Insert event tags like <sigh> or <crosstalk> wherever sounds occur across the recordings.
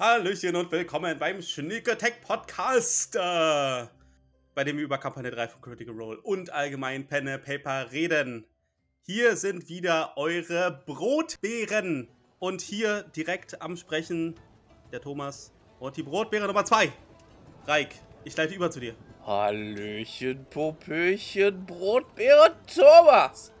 Hallöchen und willkommen beim Sneak Attack Podcast, äh, bei dem wir über Kampagne 3 von Critical Role und allgemein Pen Paper reden. Hier sind wieder eure Brotbeeren und hier direkt am Sprechen der Thomas und die Brotbeere Nummer 2. Reik, ich leite über zu dir. Hallöchen, Popöchen, Brotbeere Thomas.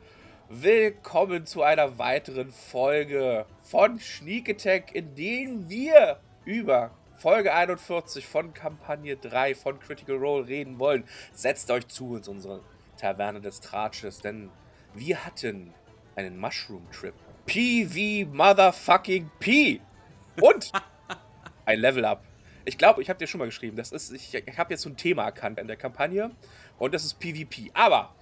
Willkommen zu einer weiteren Folge von Sneak Attack, in dem wir über Folge 41 von Kampagne 3 von Critical Role reden wollen. Setzt euch zu in unsere Taverne des Tratsches, denn wir hatten einen Mushroom Trip. PV Motherfucking P. Und ein Level Up. Ich glaube, ich habe dir schon mal geschrieben, das ist, ich, ich habe jetzt so ein Thema erkannt in der Kampagne und das ist PvP. Aber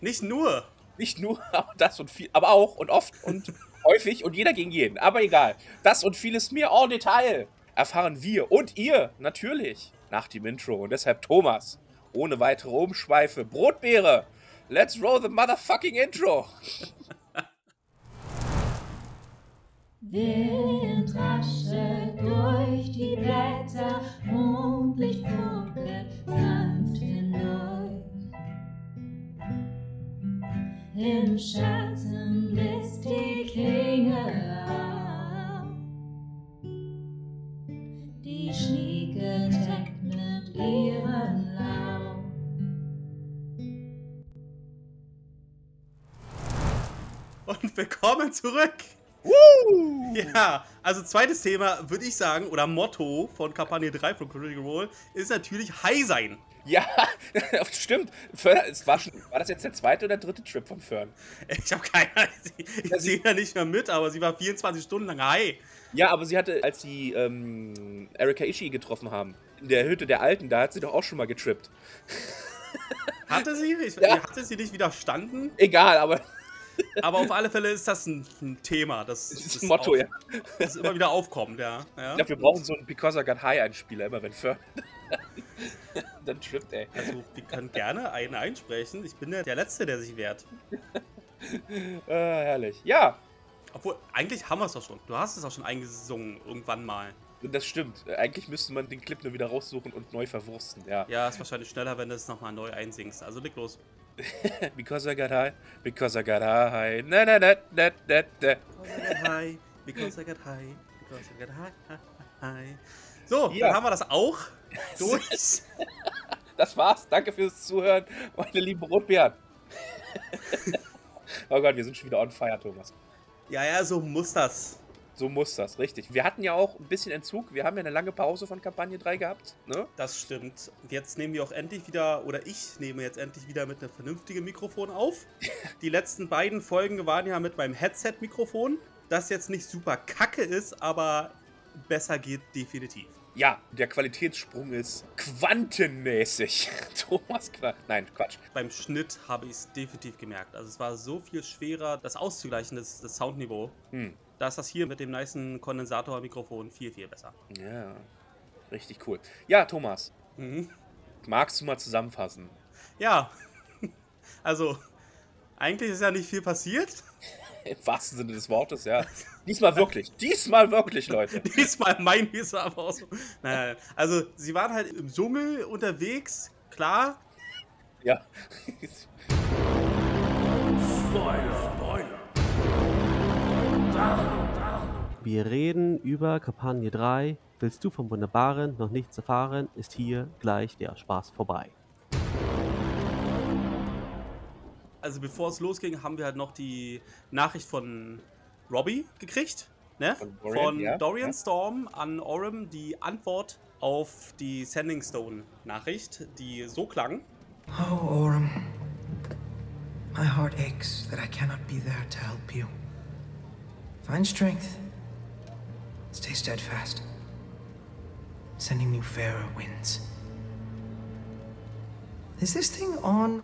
Nicht nur. nicht nur <laughs> aber das und viel, aber auch und oft und <laughs> häufig und jeder gegen jeden. Aber egal. Das und vieles mehr en Detail erfahren wir und ihr natürlich nach dem Intro. Und deshalb Thomas, ohne weitere Umschweife, Brotbeere, let's roll the motherfucking Intro. Wind raschelt durch die Blätter, Mondlicht funkelt sanft hindurch. Im Schatten blitzt die Klinge auf. Nimmt ihren Lauf. Und willkommen zurück. Woo! Ja, also zweites Thema würde ich sagen, oder Motto von Kampagne 3 von Critical Role, ist natürlich High sein. Ja, <laughs> stimmt. Fern, es war, schon, war das jetzt der zweite oder dritte Trip von Fern? Ich habe keine Ahnung, ich Ja, sie- sehe ja nicht mehr mit, aber sie war 24 Stunden lang high. Ja, aber sie hatte, als sie ähm, Erika Ishii getroffen haben, in der Hütte der Alten, da hat sie doch auch schon mal getrippt. <laughs> Hatte sie? Ich, Ja. Hatte sie nicht widerstanden? Egal, aber <laughs> Aber auf alle Fälle ist das ein, ein Thema, das, das ist das ein Motto, auf, ja. das immer wieder aufkommt, ja. ja. Ich glaube, wir brauchen so einen Because I Got High Einspieler, immer wenn Fern. <laughs> Dann trippt, ey. Also, wir können gerne einen einsprechen. Ich bin der, der Letzte, der sich wehrt. Äh, <laughs> herrlich. Ja, Obwohl, eigentlich haben wir es doch schon. Du hast es auch schon eingesungen, irgendwann mal. das stimmt. Äh, Eigentlich müsste man den Clip nur wieder raussuchen und neu verwursten, ja. Ja, ist wahrscheinlich schneller, wenn du es nochmal neu einsingst. Also, leg los. <laughs> Because I got high, because I got high. Na, na, na, na, na, na. Because I got high, because I got high, because I got high, high, high. So, Ja. dann haben wir das auch <laughs> durch. Das war's. Danke fürs Zuhören, meine lieben Rotbeeren. <laughs> oh Gott, wir sind schon wieder on fire, Thomas. Ja, ja, so muss das. So muss das, richtig. Wir hatten ja auch ein bisschen Entzug. Wir haben ja eine lange Pause von Kampagne 3 gehabt. Ne? Das stimmt. Jetzt nehmen wir auch endlich wieder, oder ich nehme jetzt endlich wieder mit einem vernünftigen Mikrofon auf. <laughs> Die letzten beiden Folgen waren ja mit meinem Headset-Mikrofon, das jetzt nicht super kacke ist, aber besser geht definitiv. Ja, der Qualitätssprung ist quantenmäßig. <laughs> Thomas, Qua nein, Quatsch. Beim Schnitt habe ich es definitiv gemerkt. Also es war so viel schwerer, das auszugleichen, das, das Soundniveau. Hm. Da ist das hier mit dem nicen Kondensatormikrofon viel, viel besser. Ja, richtig cool. Ja, Thomas, Mhm. magst du mal zusammenfassen? Ja, <laughs> also eigentlich ist ja nicht viel passiert. <laughs> <laughs> Im wahrsten Sinne des Wortes, ja. Diesmal wirklich. Diesmal wirklich, Leute. <laughs> Diesmal mein Visa aber auch so. Nein, nein. Also, sie waren halt im Dschungel unterwegs, klar. Ja. Wir reden über Kampagne 3. Willst du vom Wunderbaren noch nichts erfahren, ist hier gleich der Spaß vorbei. Also, bevor es losging, haben wir halt noch die Nachricht von Robbie gekriegt. Ne? Von Von Dorian, Dorian, ja, ja. Storm an Orem die Antwort auf die Sending Stone-Nachricht, die so klang. Oh, Orem. My heart aches that I cannot be there to help you. Find strength. Stay steadfast. Sending you fairer winds. Is this thing on?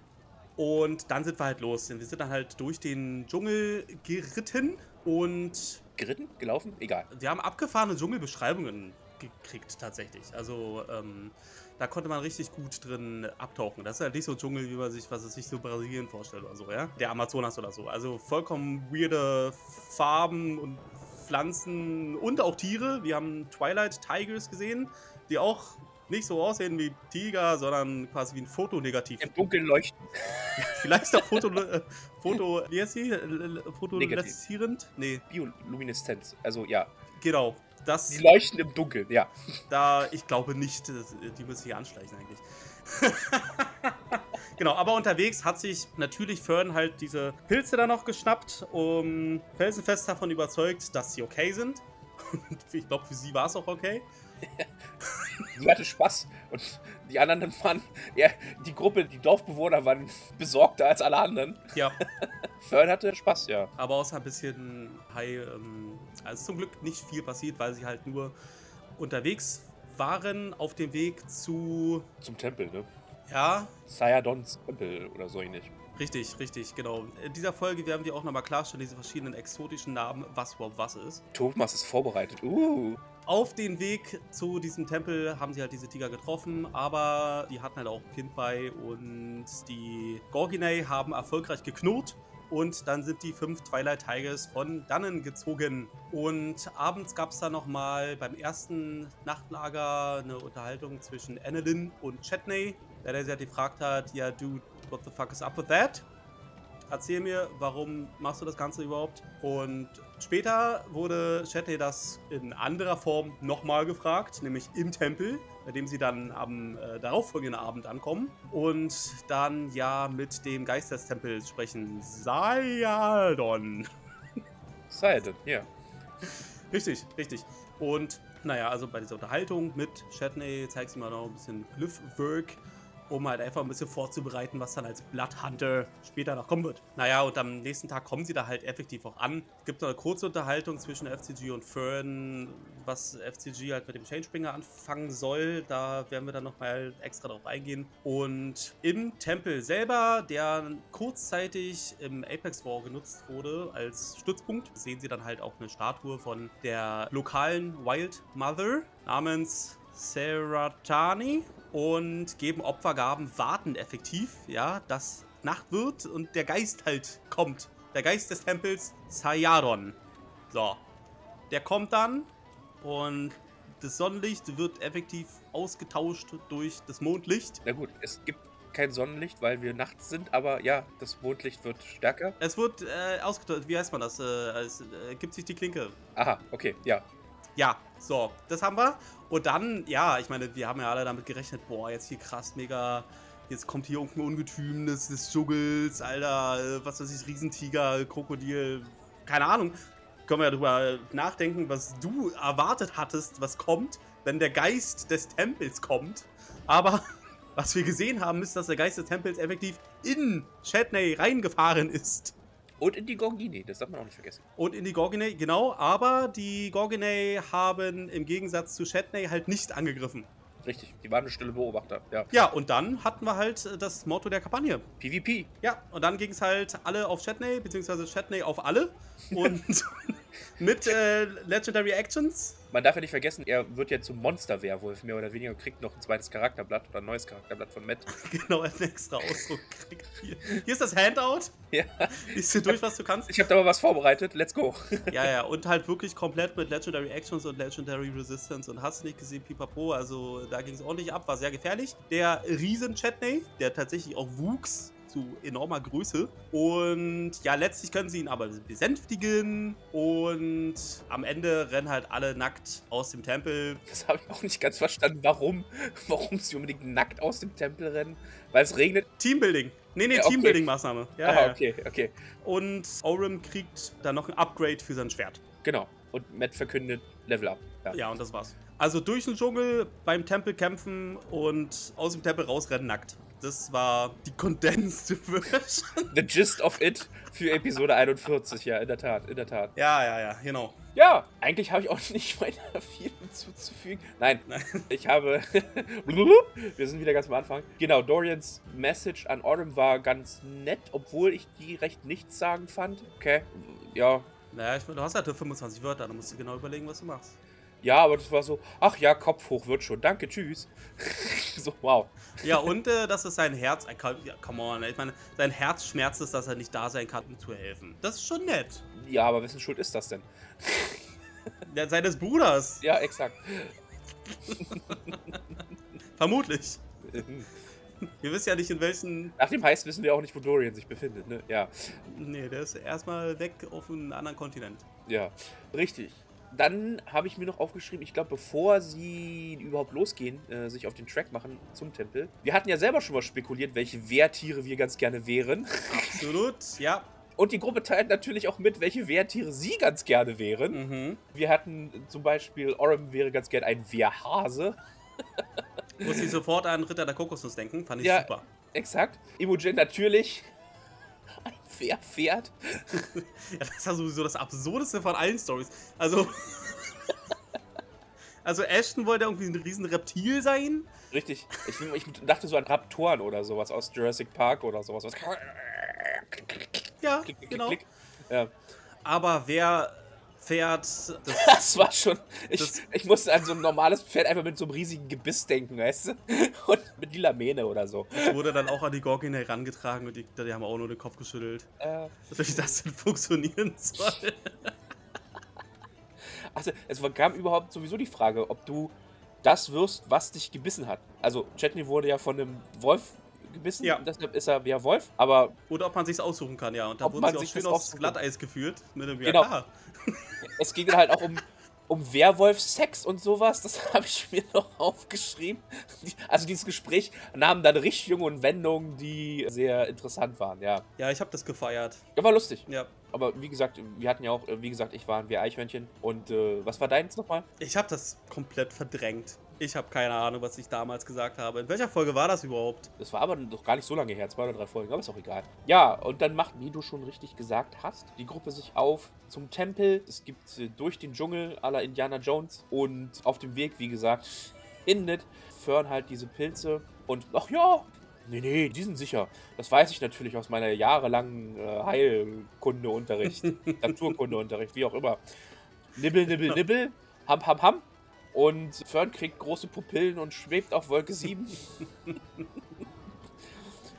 Und dann sind wir halt los. Wir sind dann halt durch den Dschungel geritten und Geritten? Gelaufen? Egal. wir haben abgefahrene Dschungelbeschreibungen gekriegt tatsächlich. Also ähm, da konnte man richtig gut drin abtauchen. Das ist halt nicht so ein Dschungel, wie man sich, was es sich so Brasilien vorstellt oder so, ja? Der Amazonas oder so. Also vollkommen weirde Farben und Pflanzen und auch Tiere. Wir haben Twilight Tigers gesehen, die auch nicht so aussehen wie Tiger, sondern quasi wie ein Fotonegativ. Im Dunkeln leuchten. <laughs> Vielleicht auch Foto, äh, Foto, wie heißt die? Äh, äh, Fotoleszierend? Nee, Biolumineszenz. Also ja, genau. Das, die leuchten im Dunkeln, ja. da, ich glaube nicht, das- die müssen sich anschleichen eigentlich. <laughs> genau, aber unterwegs hat sich natürlich Fern halt diese Pilze da noch geschnappt, um felsenfest davon überzeugt, dass sie okay sind. Und <laughs> ich glaube, für sie war es auch okay. Sie hatte Spaß. Und die anderen waren, ja, die Gruppe, die Dorfbewohner waren besorgter als alle anderen. Ja, <laughs> Fern hatte Spaß, ja. aber außer ein bisschen High, ähm, also zum Glück nicht viel passiert, weil sie halt nur unterwegs waren auf dem Weg zu, Zum Tempel, ne? ja, Sayadons Tempel oder so ähnlich. Richtig, richtig, genau. In dieser Folge werden wir auch nochmal klarstellen, diese verschiedenen exotischen Namen, was überhaupt was ist. Thomas ist vorbereitet. Uh. Auf den Weg zu diesem Tempel haben sie halt diese Tiger getroffen, aber die hatten halt auch ein Kind bei und die Gorginei haben erfolgreich geknurrt und dann sind die fünf Twilight Tigers von dannen gezogen. Und abends gab es dann nochmal beim ersten Nachtlager eine Unterhaltung zwischen Annalyn und Chetney, der der sie halt gefragt hat, ja, dude, what the fuck is up with that? Erzähl mir, warum machst du das Ganze überhaupt? Und später wurde Chetney das in anderer Form nochmal gefragt, nämlich im Tempel, bei dem sie dann am äh, darauffolgenden Abend ankommen und dann ja mit dem Geist des Tempels sprechen. Sayadon. <laughs> Sayadon, ja. Richtig, richtig. Und naja, also bei dieser Unterhaltung mit Chetney zeigt sie mal noch ein bisschen Glyphwork, um halt einfach ein bisschen vorzubereiten, was dann als Blood Hunter später noch kommen wird. Naja, und am nächsten Tag kommen sie da halt effektiv auch an. Es gibt noch eine kurze Unterhaltung zwischen FCG und Fern, was FCG halt mit dem Changebringer anfangen soll. Da werden wir dann nochmal extra drauf eingehen. Und im Tempel selber, der kurzzeitig im Apex War genutzt wurde als Stützpunkt, sehen sie dann halt auch eine Statue von der lokalen Wild Mother namens Seratani und geben Opfergaben, warten effektiv, ja, dass Nacht wird und der Geist halt kommt. Der Geist des Tempels Sayadon. So. Der kommt dann und das Sonnenlicht wird effektiv ausgetauscht durch das Mondlicht. Na gut, es gibt kein Sonnenlicht, weil wir nachts sind, aber ja, das Mondlicht wird stärker. Es wird äh, ausgetauscht, wie heißt man das? Äh, es äh, gibt sich die Klinke. Aha, okay, ja. Ja, so, das haben wir. Und dann, ja, ich meine, wir haben ja alle damit gerechnet, boah, jetzt hier krass, mega, jetzt kommt hier irgendein Ungetüm des, des Dschungels, Alter, äh, was weiß ich, Riesentiger, Krokodil, keine Ahnung. Können wir ja drüber nachdenken, was du erwartet hattest, was kommt, wenn der Geist des Tempels kommt. Aber <laughs> was wir gesehen haben, ist, dass der Geist des Tempels effektiv in Chatney reingefahren ist. Und in die Gorgini, das darf man auch nicht vergessen. Und in die Gorgonei, genau, aber die Gorgonei haben im Gegensatz zu Chatney halt nicht angegriffen. Richtig, die waren eine stille Beobachter, ja. Ja, und dann hatten wir halt äh, das Motto der Kampagne. PvP. Ja, und dann ging es halt alle auf Chatney, beziehungsweise Chatney auf alle. Und <laughs> <laughs> mit äh, Legendary Actions. Man darf ja nicht vergessen, er wird ja zum Monster-Werwolf, mehr oder weniger, und kriegt noch ein zweites Charakterblatt oder ein neues Charakterblatt von Matt. <laughs> Genau, als extra Ausdruck kriegt. Hier, hier ist das Handout. <laughs> Ja, Lies dir durch, was du kannst. ich habe da mal was vorbereitet, let's go. <laughs> Ja, ja, und halt wirklich komplett mit Legendary Actions und Legendary Resistance und hast du nicht gesehen, pipapo, also da ging es ordentlich ab, war sehr gefährlich. Der riesen Chatney, der tatsächlich auch wuchs zu enormer Größe und ja, letztlich können sie ihn aber besänftigen und am Ende rennen halt alle nackt aus dem Tempel. Das habe ich auch nicht ganz verstanden, warum, <laughs> warum sie unbedingt nackt aus dem Tempel rennen, weil es regnet. Teambuilding. Nee, nee, Ja, okay. Teambuilding-Maßnahme. Ja, Aha, ja. okay, okay. Und Orim kriegt dann noch ein Upgrade für sein Schwert. Genau. Und Matt verkündet Level Up. Ja. Ja, und das war's. Also durch den Dschungel, beim Tempel kämpfen und aus dem Tempel rausrennen nackt. Das war die Condensed <laughs> Version. The gist of it für Episode 41, ja, in der Tat, in der Tat. ja, ja, ja, genau. Ja, eigentlich habe ich auch <laughs> nicht weiter viel hinzuzufügen. Nein, Nein. ich habe. <laughs> Wir sind wieder ganz am Anfang. Genau, Dorians Message an Autumn war ganz nett, obwohl ich die recht nichtssagend fand. Okay, ja. Naja, ich meine, du hast halt nur 25 Wörter, da musst du genau überlegen, was du machst. Ja, aber das war so, ach ja, Kopf hoch wird schon. Danke, tschüss. <laughs> so, wow. Ja, und äh, dass es sein Herz. Äh, come- on, ich meine, sein Herz schmerzt es, dass er nicht da sein kann, um zu helfen. Das ist schon nett. Ja, aber wessen Schuld ist das denn? <laughs> Ja, seines Bruders. Ja, exakt. <laughs> Vermutlich. Wir wissen ja nicht, in welchen. Nach dem Heist wissen wir auch nicht, wo Dorian sich befindet, ne? Ja. Nee, der ist erstmal weg auf einen anderen Kontinent. Ja, richtig. Dann habe ich mir noch aufgeschrieben, ich glaube, bevor sie überhaupt losgehen, äh, sich auf den Track machen zum Tempel. Wir hatten ja selber schon mal spekuliert, welche Wehrtiere wir ganz gerne wären. Absolut, <laughs> ja. Und die Gruppe teilt natürlich auch mit, welche Wehrtiere sie ganz gerne wären. Mhm. Wir hatten zum Beispiel, Orem wäre ganz gerne ein Wehrhase. Muss ich sofort an Ritter der Kokosnuss denken, fand ich Ja. super. Exakt. Imogen natürlich. Ein Wehrpferd. <laughs> Ja, das ist ja sowieso das Absurdeste von allen Stories. Also. <laughs> Also Ashton wollte irgendwie ein riesen Reptil sein. Richtig. Ich, ich dachte so an Raptoren oder sowas aus Jurassic Park oder sowas. Was Ja, klick, klick, genau. klick. Ja. Aber wer fährt das <laughs> Das war schon. Ich, ich musste an so ein normales Pferd einfach mit so einem riesigen Gebiss denken, weißt du? <laughs> Und mit lila Mähne oder so. wurde dann auch an die Gorgon herangetragen und die, die haben auch nur den Kopf geschüttelt. Äh, Wie das denn funktionieren soll. <laughs> also, es kam überhaupt sowieso die Frage, ob du das wirst, was dich gebissen hat. Also, Chetney wurde ja von einem Wolf gebissen, Ja. deshalb ist er ja Wolf, aber Oder ob man sich's aussuchen kann, ja. Und da wurden man sie auch sich schön aufs Glatteis geführt. Mit dem Genau. Ja, <laughs> es ging halt auch um, um Werwolf-Sex und sowas, das <laughs> habe ich mir noch aufgeschrieben. Also, dieses Gespräch nahm dann Richtungen und Wendungen, die sehr interessant waren, ja. ja, ich habe das gefeiert. Ja, war lustig. Ja. Aber wie gesagt, wir hatten ja auch, äh, wie gesagt, ich war ein Eichhörnchen. Und äh, was war deins nochmal? Ich habe das komplett verdrängt. Ich habe keine Ahnung, was ich damals gesagt habe. In welcher Folge war das überhaupt? Das war aber noch gar nicht so lange her, zwei oder drei Folgen, aber ist auch egal. Ja, und dann macht, wie du schon richtig gesagt hast, die Gruppe sich auf zum Tempel. Es gibt äh, durch den Dschungel aller Indiana Jones. Und auf dem Weg, wie gesagt, findet Fern halt diese Pilze. Und ach ja, nee, nee, die sind sicher. Das weiß ich natürlich aus meiner jahrelangen äh, Heilkundeunterricht, <laughs> Naturkundeunterricht, wie auch immer. Nibbel, nibbel, nibbel, ham, ham, ham. Und Fern kriegt große Pupillen und schwebt auf Wolke 7. <laughs>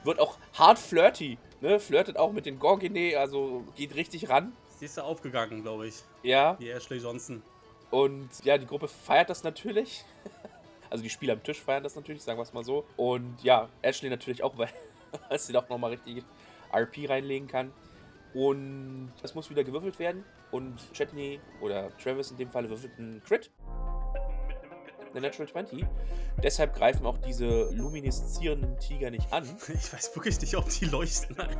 Wird auch hart flirty, ne? Flirtet auch mit den Gorgine, also geht richtig ran. Sie ist da aufgegangen, glaube ich. Ja. Die Ashley Johnson. Und ja, die Gruppe feiert das natürlich. <laughs> Also die Spieler am Tisch feiern das natürlich, sagen wir es mal so. Und ja, Ashley natürlich auch, <laughs> weil, weil sie doch nochmal richtig RP reinlegen kann. Und es muss wieder gewürfelt werden. Und Chetney oder Travis in dem Fall würfelt einen Crit. Eine Natural 20. Deshalb greifen auch diese lumineszierenden Tiger nicht an. <laughs> Ich weiß wirklich nicht, ob die leuchten, Alter.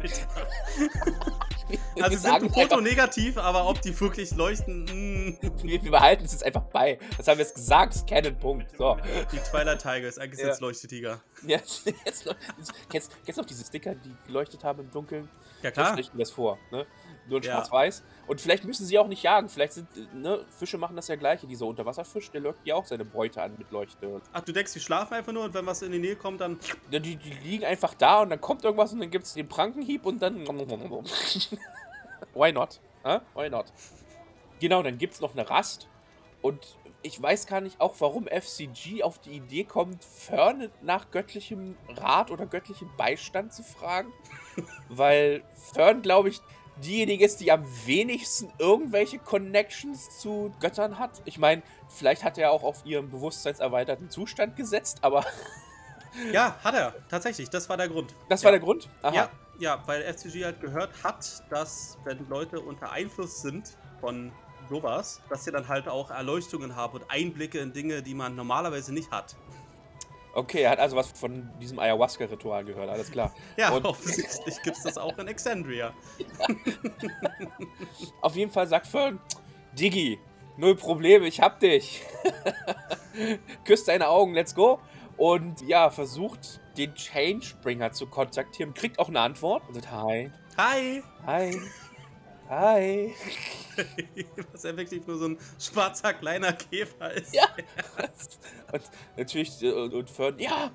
Also sind einfach- fotonegativ, aber ob die wirklich leuchten, mm. wir, wir behalten es jetzt einfach bei. Das haben wir jetzt gesagt, das ist Canon, Punkt. So. Die Twilight Tiger ist eingesetzt Ja. Leuchtetiger. <laughs> Jetzt, jetzt, noch- kennst, kennst du noch diese Sticker, die geleuchtet haben im Dunkeln? Ja So klar. mir das vor, ne? Nur in Ja. schwarz-weiß. Und vielleicht müssen sie auch nicht jagen. Vielleicht sind, ne, Fische machen das ja gleiche. Dieser Unterwasserfisch, der lockt ja auch seine Beute an mit Leuchte. Ach, du denkst, die schlafen einfach nur und wenn was in die Nähe kommt, dann. Ne, Die, die liegen einfach da und dann kommt irgendwas und dann gibt es den Prankenhieb und dann. <laughs> Why not? Hä? Why not? Genau, dann gibt es noch eine Rast. Und ich weiß gar nicht auch, warum FCG auf die Idee kommt, Fern nach göttlichem Rat oder göttlichem Beistand zu fragen. <laughs> Weil Fern, glaube ich, diejenige ist, die am wenigsten irgendwelche Connections zu Göttern hat. Ich meine, vielleicht hat er auch auf ihren bewusstseinserweiterten Zustand gesetzt, aber <laughs> Ja, hat er. Tatsächlich, das war der Grund. das ja. war der Grund. Aha. Ja, ja, weil FCG halt gehört hat, dass wenn Leute unter Einfluss sind von sowas, dass sie dann halt auch Erleuchtungen haben und Einblicke in Dinge, die man normalerweise nicht hat. Okay, er hat also was von diesem Ayahuasca-Ritual gehört, alles klar. <laughs> Ja, Und- offensichtlich gibt es das auch in Exandria. <laughs> Auf jeden Fall sagt Fern, Diggi, null Probleme, ich hab dich. <laughs> Küsst deine Augen, let's go. Und ja, versucht den Changebringer zu kontaktieren, kriegt auch eine Antwort und sagt, hi, Hi! hi, hi. <laughs> Was ja wirklich nur so ein schwarzer kleiner Käfer ist. Ja. Und natürlich, äh, und Fern, ja,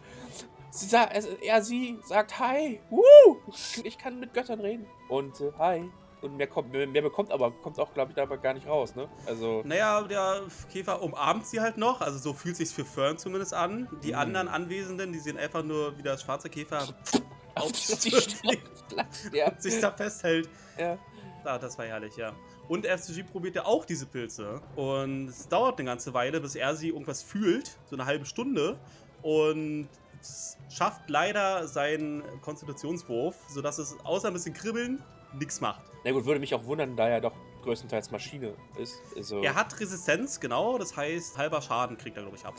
sie sagt, also, er, sie sagt hi, Woo! ich kann mit Göttern reden. Und äh, hi. Und mehr, kommt, mehr, bekommt aber, kommt auch, glaube ich, dabei gar nicht raus, ne? Also, Naja, der Käfer umarmt sie halt noch, also so fühlt sich's für Fern zumindest an. Die Mhm. anderen Anwesenden, die sehen einfach nur, wie der schwarze Käfer <laughs> auf die Stirn <laughs> sich da festhält. ja. Ah, das war herrlich, ja. Und FCG probiert ja auch diese Pilze. Und es dauert eine ganze Weile, bis er sie irgendwas fühlt. So eine halbe Stunde. Und es schafft leider seinen Konstitutionswurf, sodass es außer ein bisschen Kribbeln nichts macht. Na gut, würde mich auch wundern, da er doch größtenteils Maschine ist. Also, Er hat Resistenz, genau. Das heißt, halber Schaden kriegt er, glaube ich, ab.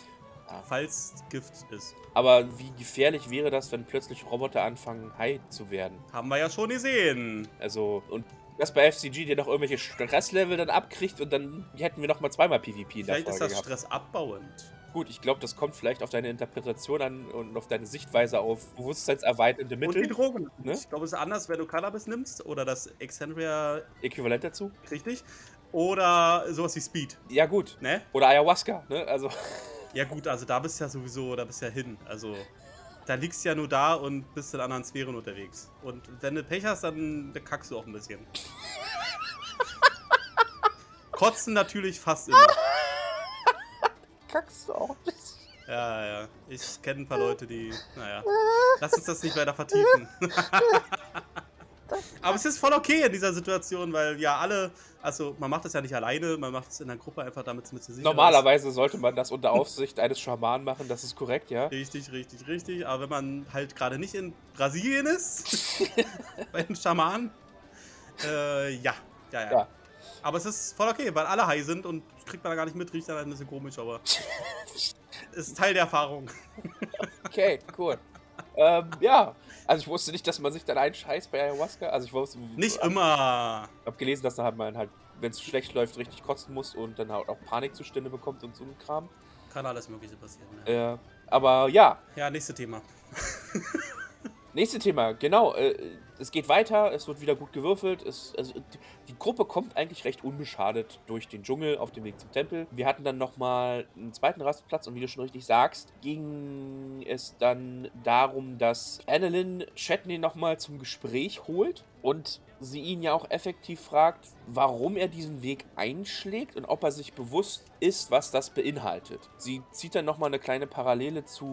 Ah. Falls Gift ist. Aber wie gefährlich wäre das, wenn plötzlich Roboter anfangen, high zu werden? Haben wir ja schon gesehen. Also, und das bei FCG, der noch irgendwelche Stresslevel dann abkriegt und dann hätten wir noch mal zweimal PvP in der Vielleicht ist Folge das gehabt. stressabbauend. Gut, ich glaube, das kommt vielleicht auf deine Interpretation an und auf deine Sichtweise auf bewusstseinserweiternde Und die Mittel. Drogen. Ne? Ich glaube, es ist anders, wenn du Cannabis nimmst oder das Exandria, Äquivalent dazu? richtig? Oder sowas wie Speed, Ja, gut. ne? Oder Ayahuasca, ne? Also, Ja gut, also da bist du ja sowieso, da bist du ja hin. Also da liegst du ja nur da und bist in anderen Sphären unterwegs. Und wenn du Pech hast, dann kackst du auch ein bisschen. <laughs> Kotzen natürlich fast immer. <laughs> kackst du auch nicht. Ja, ja. Ich kenne ein paar Leute, die. Naja. Lass uns das nicht weiter vertiefen. <laughs> Aber es ist voll okay in dieser Situation, weil ja alle. Also, man macht das ja nicht alleine, man macht es in der Gruppe einfach, damit es mit sich sicher ist. Normalerweise sollte man das unter <laughs> Aufsicht eines Schamanen machen, das ist korrekt, ja? Richtig, richtig, richtig. Aber wenn man halt gerade nicht in Brasilien ist, <laughs> bei den Schamanen, äh, ja. Ja, ja. Ja. Aber es ist voll okay, weil alle high sind und kriegt man da gar nicht mit, riecht dann halt ein bisschen komisch, aber es <laughs> ist Teil der Erfahrung. Okay, cool. ähm, ja. Also ich wusste nicht, dass man sich dann einscheißt bei Ayahuasca. Also ich wusste. Nicht immer. Ich habe gelesen, dass da halt man halt, wenn es schlecht läuft, richtig kotzen muss und dann halt auch Panikzustände bekommt und so ein Kram. Kann alles Mögliche passieren. Ja, Äh, aber ja, ja nächstes Thema. nächstes Thema, genau. Äh, es geht weiter, es wird wieder gut gewürfelt. Es, also, die, die Gruppe kommt eigentlich recht unbeschadet durch den Dschungel auf dem Weg zum Tempel. Wir hatten dann nochmal einen zweiten Rastplatz und wie du schon richtig sagst, ging es dann darum, dass Annalyn Chatney nochmal zum Gespräch holt und sie ihn ja auch effektiv fragt, warum er diesen Weg einschlägt und ob er sich bewusst ist, was das beinhaltet. Sie zieht dann nochmal eine kleine Parallele zu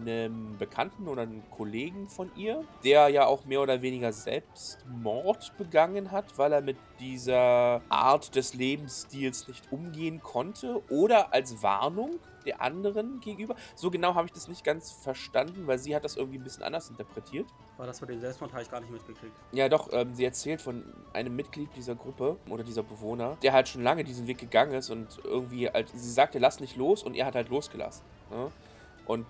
einem Bekannten oder einem Kollegen von ihr, der ja auch mehr oder weniger Selbstmord begangen hat, weil er mit dieser Art des Lebensstils nicht umgehen konnte oder als Warnung der anderen gegenüber. So genau habe ich das nicht ganz verstanden, weil sie hat das irgendwie ein bisschen anders interpretiert. Aber das mit dem Selbstmord habe ich gar nicht mitgekriegt. Ja, doch, ähm, sie erzählt von einem Mitglied dieser Gruppe oder dieser Bewohner, der halt schon lange diesen Weg gegangen ist und irgendwie, halt, sie sagte, lass nicht los und er hat halt losgelassen. Ne? Und,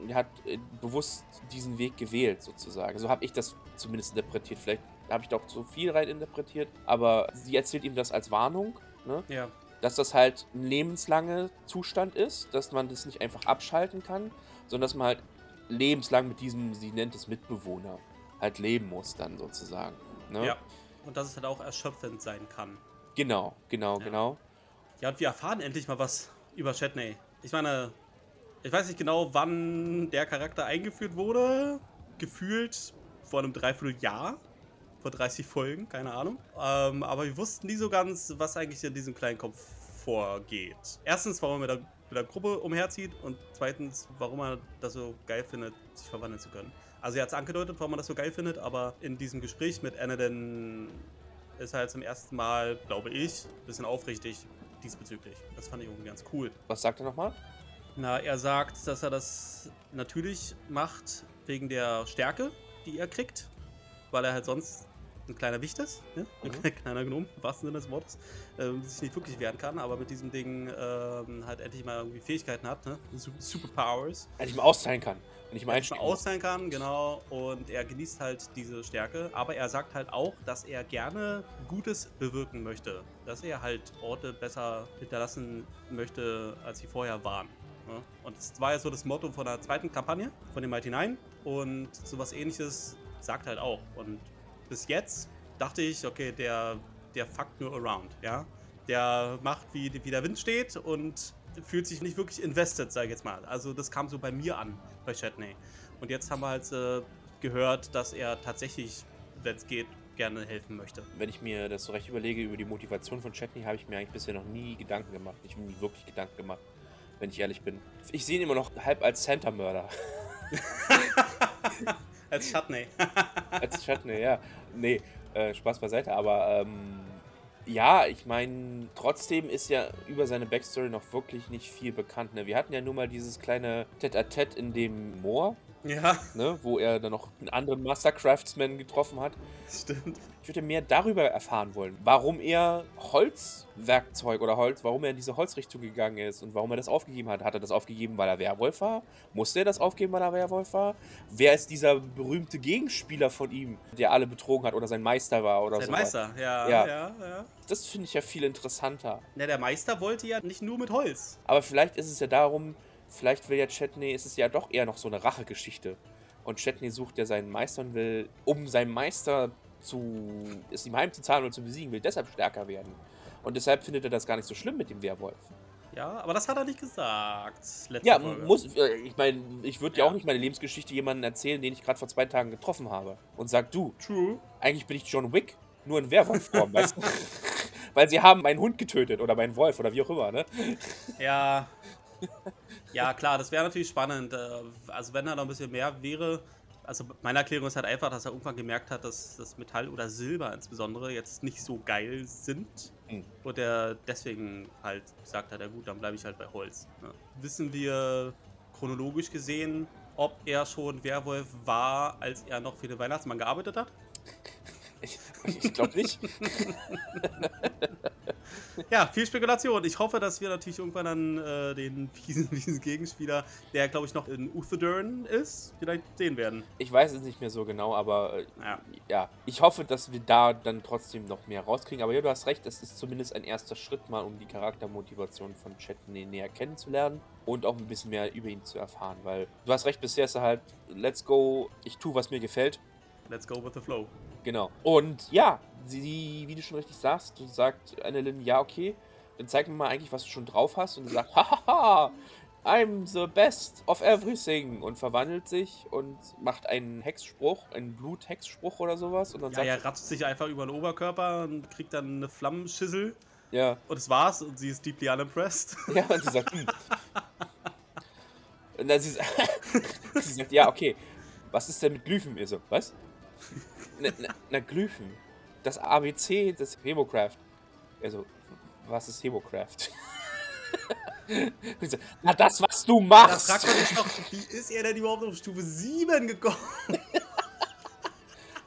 und er hat äh, bewusst diesen Weg gewählt, sozusagen. So habe ich das zumindest interpretiert. Vielleicht habe ich doch zu viel rein interpretiert, aber sie erzählt ihm das als Warnung. Ne? Ja. dass das halt ein lebenslanger Zustand ist, dass man das nicht einfach abschalten kann, sondern dass man halt lebenslang mit diesem, sie nennt es Mitbewohner, halt leben muss dann sozusagen. Ne? Ja. Und dass es halt auch erschöpfend sein kann. Genau, genau, Ja. genau. Ja, und wir erfahren endlich mal was über Chatney. Ich meine, ich weiß nicht genau, wann der Charakter eingeführt wurde. Gefühlt vor einem Dreivierteljahr. Vor 30 Folgen, keine Ahnung. Ähm, aber wir wussten nie so ganz, was eigentlich in diesem kleinen Kopf vorgeht. Erstens, warum er mit der, mit der Gruppe umherzieht und zweitens, warum er das so geil findet, sich verwandeln zu können. Also er hat es angedeutet, warum er das so geil findet, aber in diesem Gespräch mit Anaden ist er halt zum ersten Mal, glaube ich, ein bisschen aufrichtig diesbezüglich. Das fand ich irgendwie ganz cool. Was sagt er nochmal? Na, er sagt, dass er das natürlich macht wegen der Stärke, die er kriegt, weil er halt sonst ein kleiner Wicht ist, ne? ein Mhm. kleiner Gnome, im wahrsten Sinne des Wortes, ähm, sich nicht wirklich wehren kann, aber mit diesem Ding ähm, halt endlich mal irgendwie Fähigkeiten hat, ne? Su- Superpowers, Wenn ich mal austeilen kann. Wenn ich mal endlich mal austeilen kann, genau, und er genießt halt diese Stärke, aber er sagt halt auch, dass er gerne Gutes bewirken möchte, dass er halt Orte besser hinterlassen möchte, als sie vorher waren. Ne? Und das war ja so das Motto von der zweiten Kampagne, von den Mighty Nine. Und sowas ähnliches sagt halt auch. Und bis jetzt dachte ich, okay, der, der fuckt nur around, ja. Der macht, wie, wie der Wind steht und fühlt sich nicht wirklich invested, sag ich jetzt mal. Also das kam so bei mir an, bei Chatney. Und jetzt haben wir halt äh, gehört, dass er tatsächlich, wenn es geht, gerne helfen möchte. Wenn ich mir das so recht überlege über die Motivation von Chatney, habe ich mir eigentlich bisher noch nie Gedanken gemacht. Ich habe mir nie wirklich Gedanken gemacht, wenn ich ehrlich bin. Ich sehe ihn immer noch halb als Santa-Mörder. <laughs> <laughs> Als Chatney. <laughs> als Chatney, ja. Nee, äh, Spaß beiseite, aber ähm, Ja, ich meine, trotzdem ist ja über seine Backstory noch wirklich nicht viel bekannt. Ne? Wir hatten ja nur mal dieses kleine Tête-à-Tête in dem Moor, Ja, ne? wo er dann noch einen anderen Master Craftsman getroffen hat. stimmt. Ich würde mehr darüber erfahren wollen, warum er Holzwerkzeug oder Holz, warum er in diese Holzrichtung gegangen ist und warum er das aufgegeben hat. Hat er das aufgegeben, weil er Werwolf war? Musste er das aufgeben, weil er Werwolf war? Wer ist dieser berühmte Gegenspieler von ihm, der alle betrogen hat oder sein Meister war oder Der so? Meister, ja, Ja. ja, ja. Das finde ich ja viel interessanter. Na, der Meister wollte ja nicht nur mit Holz. Aber vielleicht ist es ja darum, vielleicht will ja Chetney, ist es ja doch eher noch so eine Rachegeschichte. Und Chetney sucht ja seinen Meister und will, um seinen Meister zu, es ihm heimzuzahlen und zu besiegen, will deshalb stärker werden. Und deshalb findet er das gar nicht so schlimm mit dem Werwolf. Ja, aber das hat er nicht gesagt. Ja, Folge. muss, äh, ich meine, ich würde ja. Ja. auch nicht meine Lebensgeschichte jemandem erzählen, den ich gerade vor zwei Tagen getroffen habe. Und sag, du, True. eigentlich bin ich John Wick, nur in Werwolfform, weißt du? <laughs> Weil sie haben meinen Hund getötet oder meinen Wolf oder wie auch immer, ne? Ja. <laughs> Ja, klar, das wäre natürlich spannend. äh, Also, wenn da noch ein bisschen mehr wäre. Also, meine Erklärung ist halt einfach, dass er irgendwann gemerkt hat, dass das Metall oder Silber insbesondere jetzt nicht so geil sind. Hm. Und er deswegen halt gesagt hat: Ja, gut, dann bleibe ich halt bei Holz. Ne? Wissen wir chronologisch gesehen, ob er schon Werwolf war, als er noch für den Weihnachtsmann gearbeitet hat? Ich, ich glaube nicht. <laughs> Ja, viel Spekulation. Ich hoffe, dass wir natürlich irgendwann dann äh, den fiesen, <laughs> fiesen Gegenspieler, der glaube ich noch in Uthedurn ist, vielleicht sehen werden. Ich weiß es nicht mehr so genau, aber äh, Ja. ja, ich hoffe, dass wir da dann trotzdem noch mehr rauskriegen. Aber ja, du hast recht, es ist zumindest ein erster Schritt mal, um die Charaktermotivation von Chetney näher kennenzulernen und auch ein bisschen mehr über ihn zu erfahren. Weil du hast recht, bisher ist er halt, let's go, ich tue, was mir gefällt. Let's go with the flow. Genau. Und ja, sie, wie du schon richtig sagst, sagt Annelyn, ja, okay, dann zeig mir mal eigentlich, was du schon drauf hast. Und sie sagt, <laughs> hahaha, I'm the best of everything. Und verwandelt sich und macht einen Hexspruch, einen Bluthexspruch oder sowas. Und dann Ja, sagt er ratzt sich einfach über den Oberkörper und kriegt dann eine Flammenschüssel. ja, Und das war's. Und sie ist deeply unimpressed. <laughs> ja, und sie sagt, hm. Und dann sie, <laughs> sie sagt, ja, okay, was ist denn mit Glyphen? Ihr so, was? Na, na, na Glyphen. Das ABC des Hebocraft. Also, was ist Hebocraft? <laughs> Na, das, was du Da machst! fragt man sich doch, wie ist er denn überhaupt auf Stufe 7 gekommen?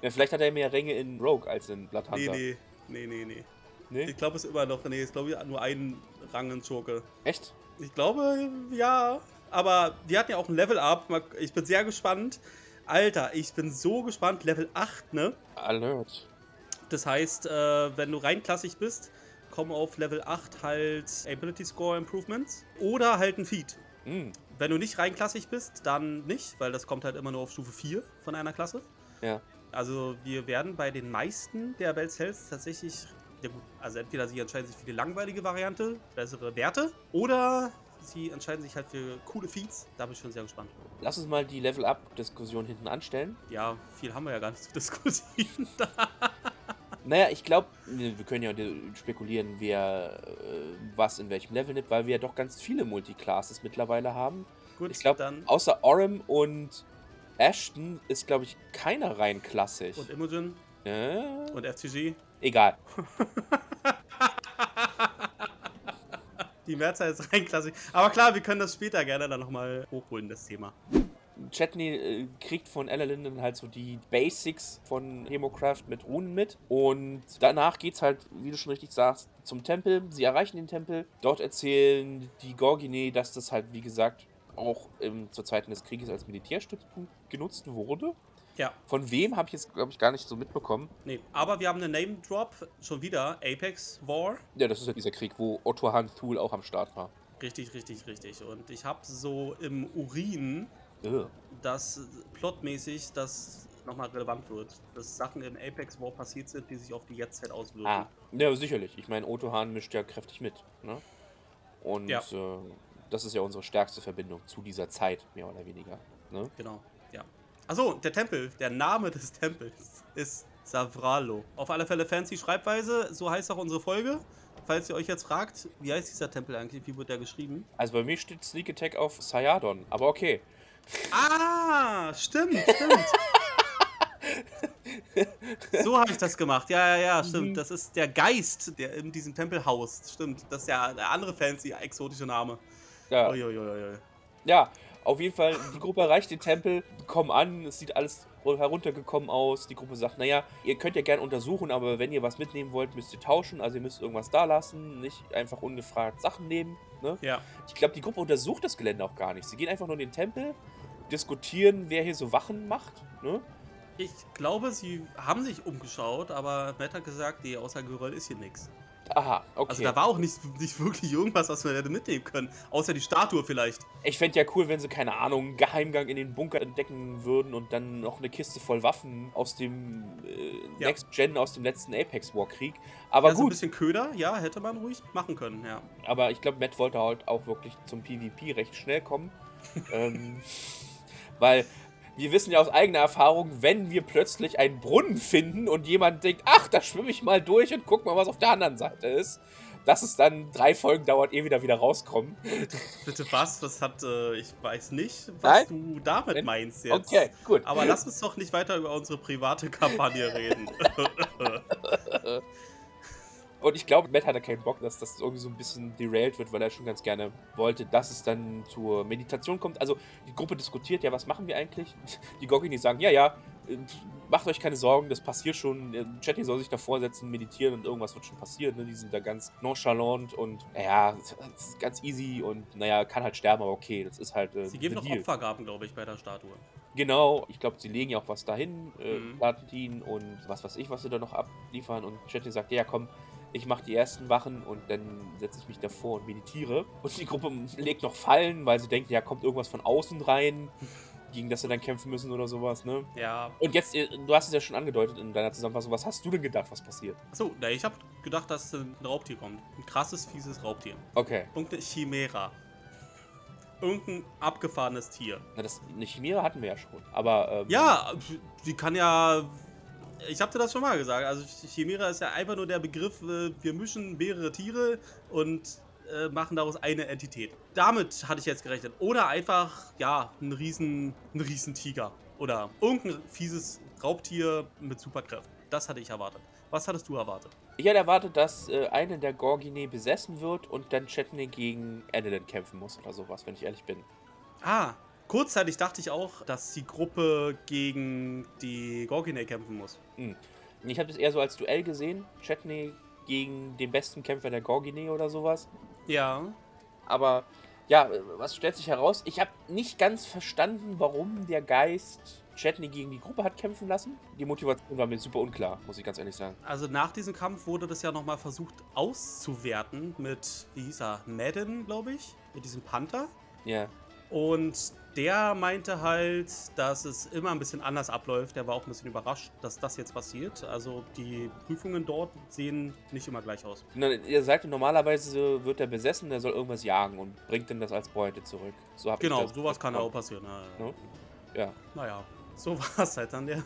Ja, vielleicht hat er mehr Ränge in Rogue als in Blood Nee, nee. Nee, nee, nee. Nee? Ich glaube, es ist immer noch. Nee, ist glaube ich nur ein Rang in Schurke. Echt? Ich glaube, ja. Aber die hatten ja auch ein Level-Up. Ich bin sehr gespannt. Alter, ich bin so gespannt. Level 8, ne? Alert. Das heißt, äh, wenn du rein klassisch bist, kommen auf Level 8 halt Ability Score Improvements oder halt ein Feed. Hm, Wenn du nicht rein klassisch bist, dann nicht, weil das kommt halt immer nur auf Stufe 4 von einer Klasse. ja. Also wir werden bei den meisten der Bell Cells tatsächlich, ja gut, also entweder sie entscheiden sich für die langweilige Variante, bessere Werte, oder sie entscheiden sich halt für coole Feeds. Da bin ich schon sehr gespannt. Lass uns mal die Level-Up-Diskussion hinten anstellen. Ja, viel haben wir ja gar nicht zu <laughs> diskutieren. <laughs> Naja, ich glaube, wir können ja spekulieren, wer äh, was in welchem Level nimmt, weil wir ja doch ganz viele Multiclasses mittlerweile haben. gut, Ich glaube, dann. außer Orem und Ashton ist, glaube ich, keiner rein klassisch. Und Imogen äh, und FTG. egal. <laughs> Die Mehrzahl ist rein klassisch. Aber klar, wir können das später gerne dann nochmal hochholen, das Thema. Chetney äh, kriegt von Ella Linden halt so die Basics von Hemocraft mit Runen mit. Und danach geht's halt, wie du schon richtig sagst, zum Tempel. Sie erreichen den Tempel. Dort erzählen die Gorgine, dass das halt, wie gesagt, auch ähm, zur Zeiten des Krieges als Militärstützpunkt genutzt wurde. Ja, Von wem habe ich jetzt, glaube ich, gar nicht so mitbekommen. nee. Aber wir haben einen Name-Drop, schon wieder, Apex War. Ja, das ist ja dieser Krieg, wo Otto Han Thul auch am Start war. Richtig, richtig, richtig. Und ich habe so im Urin, Ugh. dass plotmäßig das nochmal relevant wird. Dass Sachen im Apex War passiert sind, die sich auf die Jetztzeit auswirken. Ah, ja, sicherlich. Ich meine, Otto Hahn mischt ja kräftig mit. Ne? Und Ja. äh, das ist ja unsere stärkste Verbindung zu dieser Zeit, mehr oder weniger. Ne? Genau. Achso, der Tempel, der Name des Tempels ist Savralo. Auf alle Fälle fancy Schreibweise, so heißt auch unsere Folge. Falls ihr euch jetzt fragt, wie heißt dieser Tempel eigentlich, wie wird der geschrieben? Also bei mir steht Sneak Attack auf Sayadon, aber okay. Ah, stimmt, stimmt. <laughs> So habe ich das gemacht. Ja, ja, ja, stimmt. Mhm. Das ist der Geist, der in diesem Tempel haust. Stimmt. Das ist ja der andere fancy, exotische Name. Ja. Uiuiuiui. Ja, auf jeden Fall, die Gruppe erreicht den Tempel, kommen an, es sieht alles heruntergekommen aus. Die Gruppe sagt, naja, ihr könnt ja gerne untersuchen, aber wenn ihr was mitnehmen wollt, müsst ihr tauschen. Also ihr müsst irgendwas da lassen, nicht einfach ungefragt Sachen nehmen. Ne? Ja. Ich glaube, die Gruppe untersucht das Gelände auch gar nicht. Sie gehen einfach nur in den Tempel, diskutieren, wer hier so Wachen macht. Ne? Ich glaube, sie haben sich umgeschaut, aber Matt hat gesagt, nee, außer Geröll ist hier nichts. Aha, okay. Also da war auch nicht, nicht wirklich irgendwas, was wir hätte mitnehmen können. Außer die Statue vielleicht. Ich fände ja cool, wenn sie, keine Ahnung, einen Geheimgang in den Bunker entdecken würden und dann noch eine Kiste voll Waffen aus dem äh, Ja. Next Gen, aus dem letzten Apex War Krieg. Aber ja, so ein gut, bisschen Köder, ja, hätte man ruhig machen können, ja. aber ich glaube, Matt wollte halt auch wirklich zum PvP recht schnell kommen. <laughs> ähm, weil wir wissen ja aus eigener Erfahrung, wenn wir plötzlich einen Brunnen finden und jemand denkt, ach, da schwimme ich mal durch und guck mal, was auf der anderen Seite ist, dass es dann drei Folgen dauert, ehe wir da wieder rauskommen. <laughs> Bitte was? Was hat, äh, ich weiß nicht, was Nein? du damit Wenn- meinst jetzt. Okay, gut. Aber lass uns doch nicht weiter über unsere private Kampagne reden. <laughs> <laughs> Und ich glaube, Matt hatte keinen Bock, dass das irgendwie so ein bisschen derailed wird, weil er schon ganz gerne wollte, dass es dann zur Meditation kommt. Also die Gruppe diskutiert, ja, was machen wir eigentlich? <laughs> Die Gogini sagen, ja, ja, macht euch keine Sorgen, das passiert schon. Äh, Chatty soll sich davor setzen, meditieren und irgendwas wird schon passieren. Ne? Die sind da ganz nonchalant und, naja, ganz easy und, naja, kann halt sterben, aber okay, das ist halt. Äh, Sie geben noch deal. Opfergaben, glaube ich, bei der Statue. Genau, ich glaube, sie legen ja auch was dahin, äh, Mhm. Platin und was weiß ich, was sie da noch abliefern. Und Chatty sagt, ja komm, ich mache die ersten Wachen und dann setze ich mich davor und meditiere. Und die Gruppe legt noch Fallen, weil sie denkt, ja, kommt irgendwas von außen rein, gegen das sie dann kämpfen müssen oder sowas, ne? Ja. Und jetzt, äh, du hast es ja schon angedeutet in deiner Zusammenfassung, was hast du denn gedacht, was passiert? Achso, na, ich habe gedacht, dass äh, ein Raubtier kommt. Ein krasses, fieses Raubtier. Okay, Irgendeine Chimera. Irgendein abgefahrenes Tier. na, das, eine Chimäre hatten wir ja schon, aber... Ähm, Ja, die kann ja. Ich habe dir das schon mal gesagt. Also Chimera ist ja einfach nur der Begriff, äh, wir mischen mehrere Tiere und äh, machen daraus eine Entität. Damit hatte ich jetzt gerechnet. Oder einfach, ja, ein riesen, ein riesen Tiger. Oder irgendein fieses Raubtier mit Superkräften. Das hatte ich erwartet. Was hattest du erwartet? Ich hätte erwartet, dass äh, eine der Gorgine besessen wird und dann Chetney gegen Annelin kämpfen muss oder sowas, wenn ich ehrlich bin. Ah, kurzzeitig dachte ich auch, dass die Gruppe gegen die Gorgine kämpfen muss. Ich habe das eher so als Duell gesehen. Chetney gegen den besten Kämpfer der Gorgine oder sowas. Ja. Aber ja, was stellt sich heraus? Ich habe nicht ganz verstanden, warum der Geist Chetney gegen die Gruppe hat kämpfen lassen. Die Motivation war mir super unklar, muss ich ganz ehrlich sagen. Also nach diesem Kampf wurde das ja nochmal versucht auszuwerten mit, wie hieß er, Madden, glaube ich, mit diesem Panther. Ja. Und der meinte halt, dass es immer ein bisschen anders abläuft. Der war auch ein bisschen überrascht, dass das jetzt passiert. Also die Prüfungen dort sehen nicht immer gleich aus. Na, Ihr sagte, normalerweise wird er besessen, der soll irgendwas jagen und bringt dann das als Beute zurück. So Genau, sowas kann auch passieren. Na, Ne? Ja. Naja, so <laughs> war es halt dann der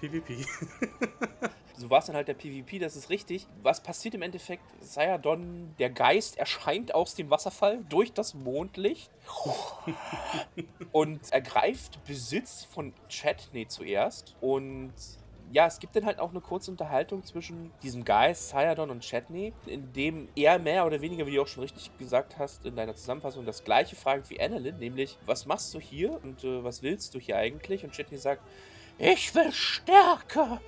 PvP. <laughs> So war es dann halt der PvP, das ist richtig. Was passiert im Endeffekt? Sayadon, der Geist, erscheint aus dem Wasserfall durch das Mondlicht <laughs> und ergreift Besitz von Chatney zuerst. Und ja, es gibt dann halt auch eine kurze Unterhaltung zwischen diesem Geist, Sayadon und Chatney, in dem er mehr oder weniger, wie du auch schon richtig gesagt hast in deiner Zusammenfassung, das gleiche fragt wie Annalyn, nämlich, was machst du hier und äh, was willst du hier eigentlich? Und Chatney sagt, ich will stärker.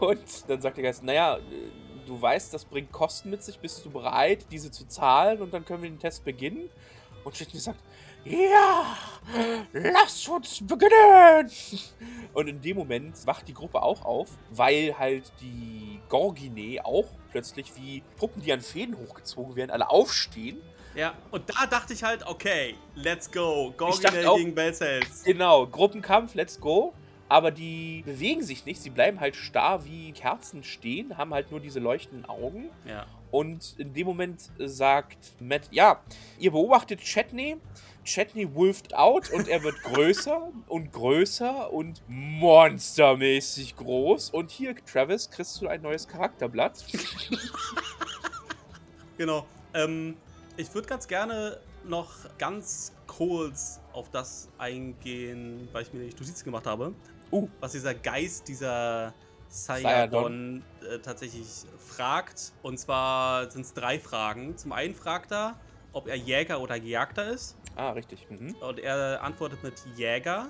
Und dann sagt der Geist, naja, du weißt, das bringt Kosten mit sich, bist du bereit, diese zu zahlen und dann können wir den Test beginnen? Und Chetney sagt, ja, lass uns beginnen! Und in dem Moment wacht die Gruppe auch auf, weil halt die Gorgine auch plötzlich wie Puppen, die an Fäden hochgezogen werden, alle aufstehen. Ja, und da dachte ich halt, okay, let's go. dachte Gorgine auch- gegen Bellsales. Genau, Gruppenkampf, let's go. Aber die bewegen sich nicht, sie bleiben halt starr wie Kerzen stehen, haben halt nur diese leuchtenden Augen. Ja. Und in dem Moment sagt Matt, ja, ihr beobachtet Chetney. Chetney wolft out und er wird größer <laughs> und größer und monstermäßig groß. Und hier, Travis, kriegst du ein neues Charakterblatt. <laughs> Genau. Ähm, ich würde ganz gerne noch ganz kurz auf das eingehen, weil ich mir nicht Notizen gemacht habe. Uh. Was dieser Geist, dieser Sayadon äh, tatsächlich fragt. Und zwar sind es drei Fragen. Zum einen fragt er, ob er Jäger oder Gejagter ist. Ah, richtig. Mhm. Und er antwortet mit Jäger.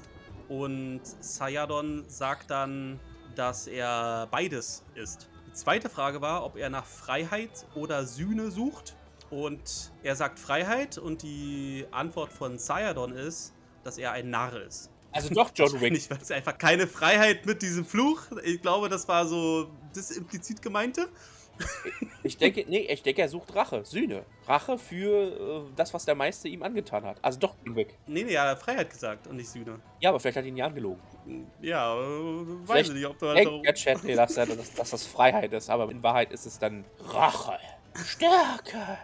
Und Sayadon sagt dann, dass er beides ist. Die zweite Frage war, ob er nach Freiheit oder Sühne sucht. Und er sagt Freiheit und die Antwort von Sayadon ist, dass er ein Narr ist. Also doch John <laughs> Wick. Nicht, weil es einfach keine Freiheit mit diesem Fluch. Ich glaube, das war so das implizit gemeinte. Ich denke, nee, ich denke, er sucht Rache, Sühne. Rache für äh, das, was der Meister ihm angetan hat. Also doch John Wick. Nee, nee, er hat Freiheit gesagt und nicht Sühne. Ja, aber vielleicht hat ihn ja angelogen. Ja, äh, weiß ich nicht, ob du Denkt der Chat, nee, dass, dass, dass das Freiheit ist, aber in Wahrheit ist es dann Rache. Stärke.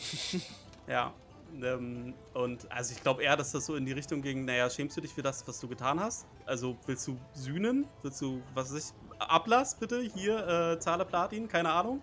<laughs> Ja. Ähm, und also ich glaube eher, dass das so in die Richtung ging, naja, schämst du dich für das, was du getan hast? Also willst du sühnen? Willst du, was weiß ich, Ablass bitte, hier, äh, zahle Platin, keine Ahnung.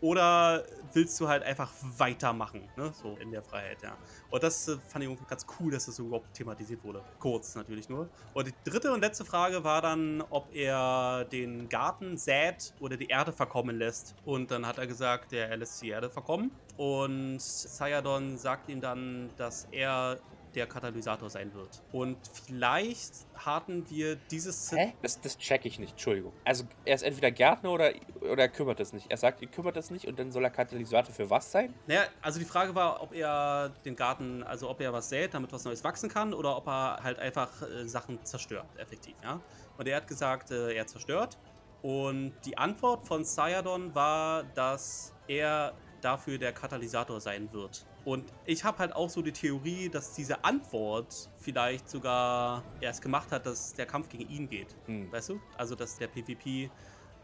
Oder willst du halt einfach weitermachen, ne? So in der Freiheit, ja. Und das äh, fand ich irgendwie ganz cool, dass das so überhaupt thematisiert wurde. Kurz natürlich nur. Und die dritte und letzte Frage war dann, ob er den Garten sät oder die Erde verkommen lässt. Und dann hat er gesagt, er lässt die Erde verkommen. Und Sayadon sagt ihm dann, dass er der Katalysator sein wird. Und vielleicht hatten wir dieses Hä? Das, das check ich nicht, Entschuldigung. Also er ist entweder Gärtner oder, oder er kümmert es nicht. Er sagt, er kümmert es nicht und dann soll er Katalysator für was sein? Naja, also die Frage war, ob er den Garten, also ob er was sät, damit was Neues wachsen kann, oder ob er halt einfach äh, Sachen zerstört, effektiv, ja. Und er hat gesagt, äh, er zerstört. Und die Antwort von Sayadon war, dass er dafür der Katalysator sein wird. Und ich habe halt auch so die Theorie, dass diese Antwort vielleicht sogar erst gemacht hat, dass der Kampf gegen ihn geht. Hm. Weißt du? Also, dass der PvP,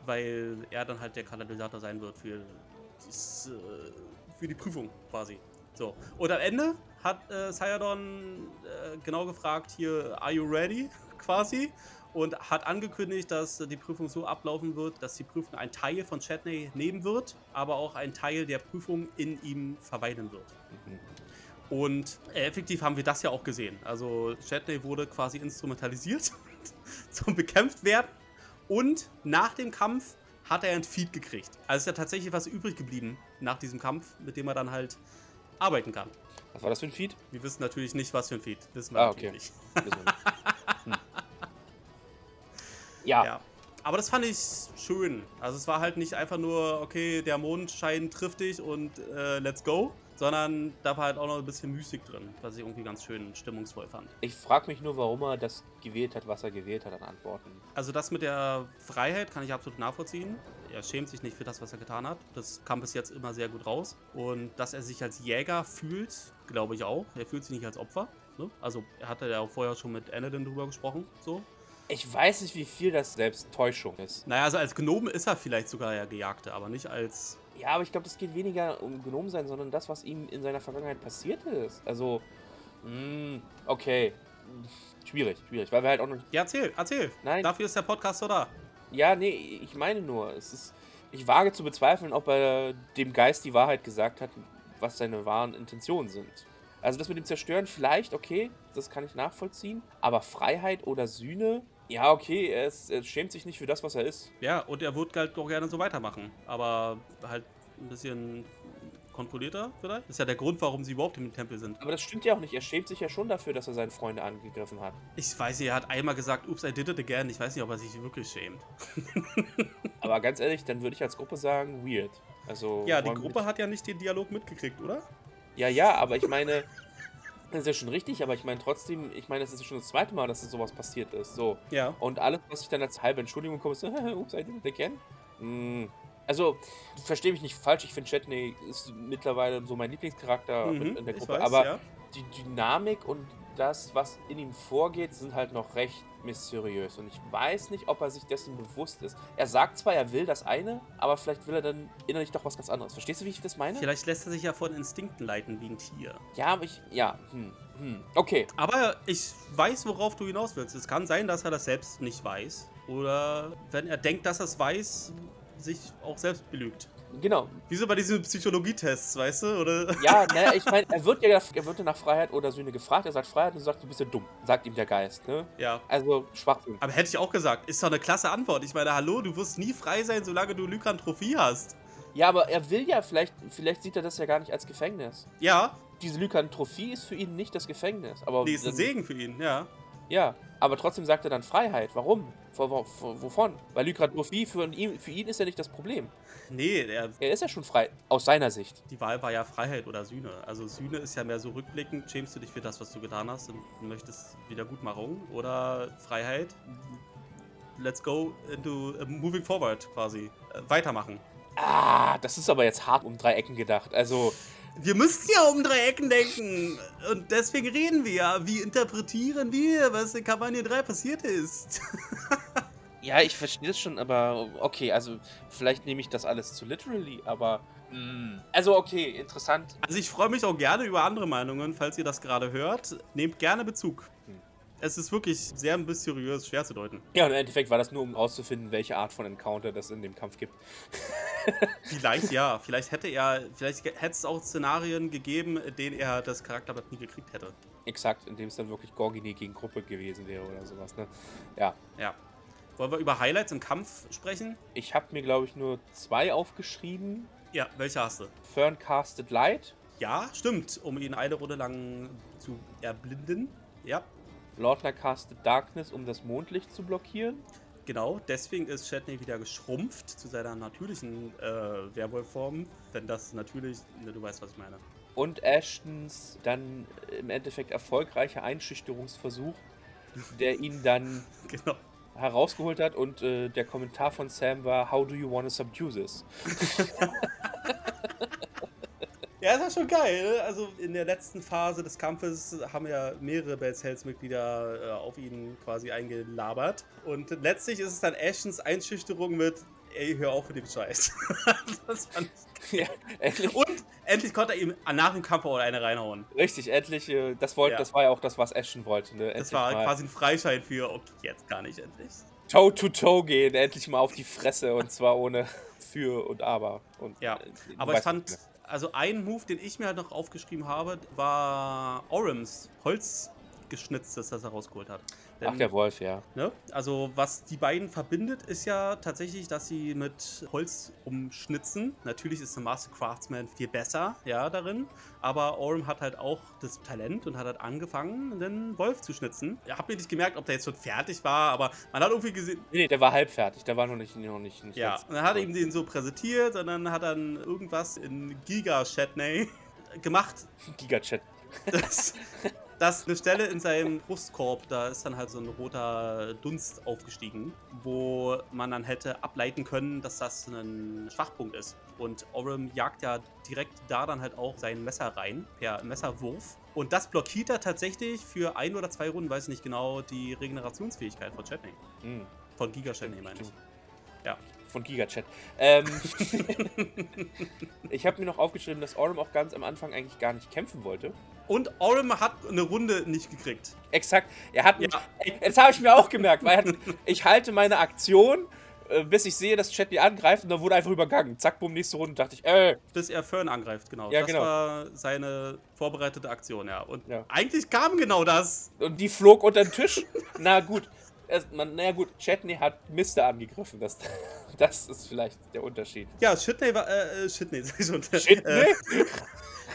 weil er dann halt der Katalysator sein wird für, dies, äh, für die Prüfung quasi. So. Und am Ende hat äh, Sayadon äh, genau gefragt, hier, are you ready? <laughs> quasi. Und hat angekündigt, dass die Prüfung so ablaufen wird, dass die Prüfung einen Teil von Chatney nehmen wird, aber auch ein Teil der Prüfung in ihm verweilen wird. Mhm. Und effektiv haben wir das ja auch gesehen. Also Chatney wurde quasi instrumentalisiert <laughs> zum bekämpft werden. Und nach dem Kampf hat er ein Feed gekriegt. Also ist ja tatsächlich was übrig geblieben nach diesem Kampf, mit dem er dann halt arbeiten kann. Was war das für ein Feed? Wir wissen natürlich nicht, was für ein Feed. Wissen wir Ah, natürlich okay. wir nicht. <laughs> Hm. Ja, Ja. Aber das fand ich schön. Also es war halt nicht einfach nur, okay, der Mondschein trifft dich und äh, let's go. Sondern da war halt auch noch ein bisschen Mystik drin, was ich irgendwie ganz schön stimmungsvoll fand. ich frage mich nur, warum er das gewählt hat, was er gewählt hat an Antworten. Also das mit der Freiheit kann ich absolut nachvollziehen. Er schämt sich nicht für das, was er getan hat. Das kam bis jetzt immer sehr gut raus. Und dass er sich als Jäger fühlt, glaube ich auch. Er fühlt sich nicht als Opfer. Ne? Also er hatte ja auch vorher schon mit Anadin drüber gesprochen. So. Ich weiß nicht, wie viel das selbst Täuschung ist. Naja, also als Gnome ist er vielleicht sogar der Gejagte, aber nicht als... Ja, aber ich glaube, das geht weniger um Genom sein, sondern das, was ihm in seiner Vergangenheit passiert ist. Also, mh, okay. Schwierig, schwierig, weil wir halt auch noch. Ja, erzähl, erzähl. Nein. Dafür ist der Podcast so da. Ja, nee, ich meine nur, es ist. Ich wage zu bezweifeln, ob er dem Geist die Wahrheit gesagt hat, was seine wahren Intentionen sind. Also das mit dem Zerstören vielleicht, okay, das kann ich nachvollziehen. Aber Freiheit oder Sühne, ja, okay, er, ist, er schämt sich nicht für das, was er ist. Ja, und er wird halt doch gerne so weitermachen. Aber halt ein bisschen kontrollierter vielleicht. Das ist ja der Grund, warum sie überhaupt im Tempel sind. Aber das stimmt ja auch nicht. Er schämt sich ja schon dafür, dass er seine Freunde angegriffen hat. Ich weiß nicht, er hat einmal gesagt, ups, I did it again. Ich weiß nicht, ob er sich wirklich schämt. <laughs> Aber ganz ehrlich, dann würde ich als Gruppe sagen, weird. Also, Ja, die Gruppe hat ja nicht den Dialog mitgekriegt, oder? Ja, ja, aber ich meine, das ist ja schon richtig, aber ich meine trotzdem, ich meine, es ist ja schon das zweite Mal, dass sowas passiert ist. So. Ja. Und alles, was ich dann als halbe Entschuldigung bekomme, ist, <laughs> ups, I did it again. Mm. Also, verstehe mich nicht falsch, ich finde Chetney ist mittlerweile so mein Lieblingscharakter Mhm, in der Gruppe, weiß, aber ja. die Dynamik und das, was in ihm vorgeht, sind halt noch recht mysteriös. Und ich weiß nicht, ob er sich dessen bewusst ist. Er sagt zwar, er will das eine, aber vielleicht will er dann innerlich doch was ganz anderes. Verstehst du, wie ich das meine? Vielleicht lässt er sich ja von Instinkten leiten wie ein Tier. Ja, aber ich. Ja, hm, hm. Okay. Aber ich weiß, worauf du hinaus willst. Es kann sein, dass er das selbst nicht weiß. Oder wenn er denkt, dass er es weiß, sich auch selbst belügt. Genau. Wieso bei diesen Psychologietests, weißt du? Oder? Ja, <laughs> naja, ich meine, er wird ja er wird ja nach Freiheit oder Sühne gefragt. Er sagt Freiheit und sagt, du bist ja dumm. Sagt ihm der Geist, ne? Ja. Also Schwachsinn. Aber hätte ich auch gesagt, ist doch eine klasse Antwort. Ich meine, hallo, du wirst nie frei sein, solange du Lykantrophie hast. Ja, aber er will ja, vielleicht, vielleicht sieht er das ja gar nicht als Gefängnis. Ja, Diese Lykantrophie ist für ihn nicht das Gefängnis. Aber nee, ist ein Segen für ihn, ja. Ja, aber trotzdem sagt er dann Freiheit. Warum? Vor, vor, vor, wovon? Weil Lykantrophie für ihn, für ihn ist ja nicht das Problem. Nee, der, Er ist ja schon frei, aus seiner Sicht. die Wahl war ja Freiheit oder Sühne. Also Sühne ist ja mehr so rückblickend, schämst du dich für das, was du getan hast und möchtest Wiedergutmachung. Oder Freiheit, let's go into uh, moving forward quasi. Äh, weitermachen. Ah, das ist aber jetzt hart um drei Ecken gedacht. Also, Wir müssen ja um drei Ecken denken. Und deswegen reden wir ja. Wie interpretieren wir, was in Kampagne 3 passiert ist? <laughs> ja, ich verstehe das schon, aber okay, also vielleicht nehme ich das alles zu literally, aber. mm, Also, okay, interessant. Also ich freue mich auch gerne über andere Meinungen, falls ihr das gerade hört. Nehmt gerne Bezug. Es ist wirklich sehr mysteriös, schwer zu deuten. Ja, und im Endeffekt war das nur, um rauszufinden, welche Art von Encounter das in dem Kampf gibt. <laughs> Vielleicht ja, vielleicht hätte er, vielleicht hätte es auch Szenarien gegeben, in denen er das Charakterblatt nie gekriegt hätte. Exakt, in dem es dann wirklich Gorgini gegen Gruppe gewesen wäre oder sowas, ne? Ja. Ja. Wollen wir über Highlights im Kampf sprechen? Ich habe mir, glaube ich, nur zwei aufgeschrieben. Ja, welche hast du? Fern Casted Light, Ja, stimmt, um ihn eine Runde lang zu erblinden. Ja, Lordner Casted Darkness, um das Mondlicht zu blockieren. genau. Deswegen ist Shatney wieder geschrumpft zu seiner natürlichen äh, Werwolfform. Wenn das natürlich, ne, du weißt, was ich meine. Und Ashtons dann im Endeffekt erfolgreicher Einschüchterungsversuch, der ihn dann <laughs> Genau. herausgeholt hat. Und äh, der Kommentar von Sam war: How do you want to subdue this? <laughs> Ja, ist ja schon geil. Ne? Also in der letzten Phase des Kampfes haben ja mehrere Bells Hells Mitglieder äh, auf ihn quasi eingelabert. Und letztlich ist es dann Ashtons Einschüchterung mit, ey, hör auf mit dem Scheiß. <laughs> das fand ich ja, endlich, Und endlich konnte er ihm nach dem Kampf auch eine reinhauen. richtig, endlich. Äh, das, wollt, Ja. das war ja auch das, was Ashton wollte. Ne? Das war mal quasi ein Freischein für, okay, jetzt gar nicht endlich. Toe to Toe gehen, endlich mal auf die Fresse und zwar ohne <laughs> Für und Aber. Und, Ja, äh, Aber ich fand, also ein Move, den ich mir halt noch aufgeschrieben habe, war Orims Holzgeschnitztes, das er rausgeholt hat. meine. Ach, der Wolf, ja. Ne? Also, was die beiden verbindet, ist ja tatsächlich, dass sie mit Holz umschnitzen. Natürlich ist der Master Craftsman viel besser, ja, darin. Aber Orm hat halt auch das Talent und hat halt angefangen, einen Wolf zu schnitzen. Ich habe mir nicht gemerkt, ob der jetzt schon fertig war, aber man hat irgendwie gesehen. Nee, nee, der war halb fertig. Der war noch nicht, noch nicht, nicht Ja, und dann hat er ihm den so präsentiert und dann hat er dann irgendwas in Giga Shatney <laughs> gemacht, Gigachat. dass, dass eine Stelle in seinem Brustkorb, da ist dann halt so ein roter Dunst aufgestiegen, wo man dann hätte ableiten können, dass das ein Schwachpunkt ist. Und Orem jagt ja direkt da dann halt auch sein Messer rein, per Messerwurf. Und das blockiert er tatsächlich für ein oder zwei Runden, weiß ich nicht genau, die Regenerationsfähigkeit von Chatney. Hm, Von Giga Chatney meine ich. Ja. Von Gigachat. Ähm, <laughs> ich habe mir noch aufgeschrieben, dass Orm auch ganz am Anfang eigentlich gar nicht kämpfen wollte. Und Orem hat eine Runde nicht gekriegt. Exakt. Er hat. Ja. Jetzt habe ich mir auch gemerkt, weil er hat, <laughs> ich halte meine Aktion, äh, bis ich sehe, dass Chat die angreift und dann wurde einfach übergangen. Zack, bumm, nächste Runde dachte ich, äh, Bis er Fern angreift, genau. Ja, das genau. war seine vorbereitete Aktion, ja. Und Ja. eigentlich kam genau das. und die flog unter den Tisch. <laughs> Na gut. Es, man, na gut, Chatney hat Mister angegriffen. Das, <laughs> das ist vielleicht der Unterschied. Ja, Shitney war, äh, äh, Shitney, sag ich schon. Chatney? Äh,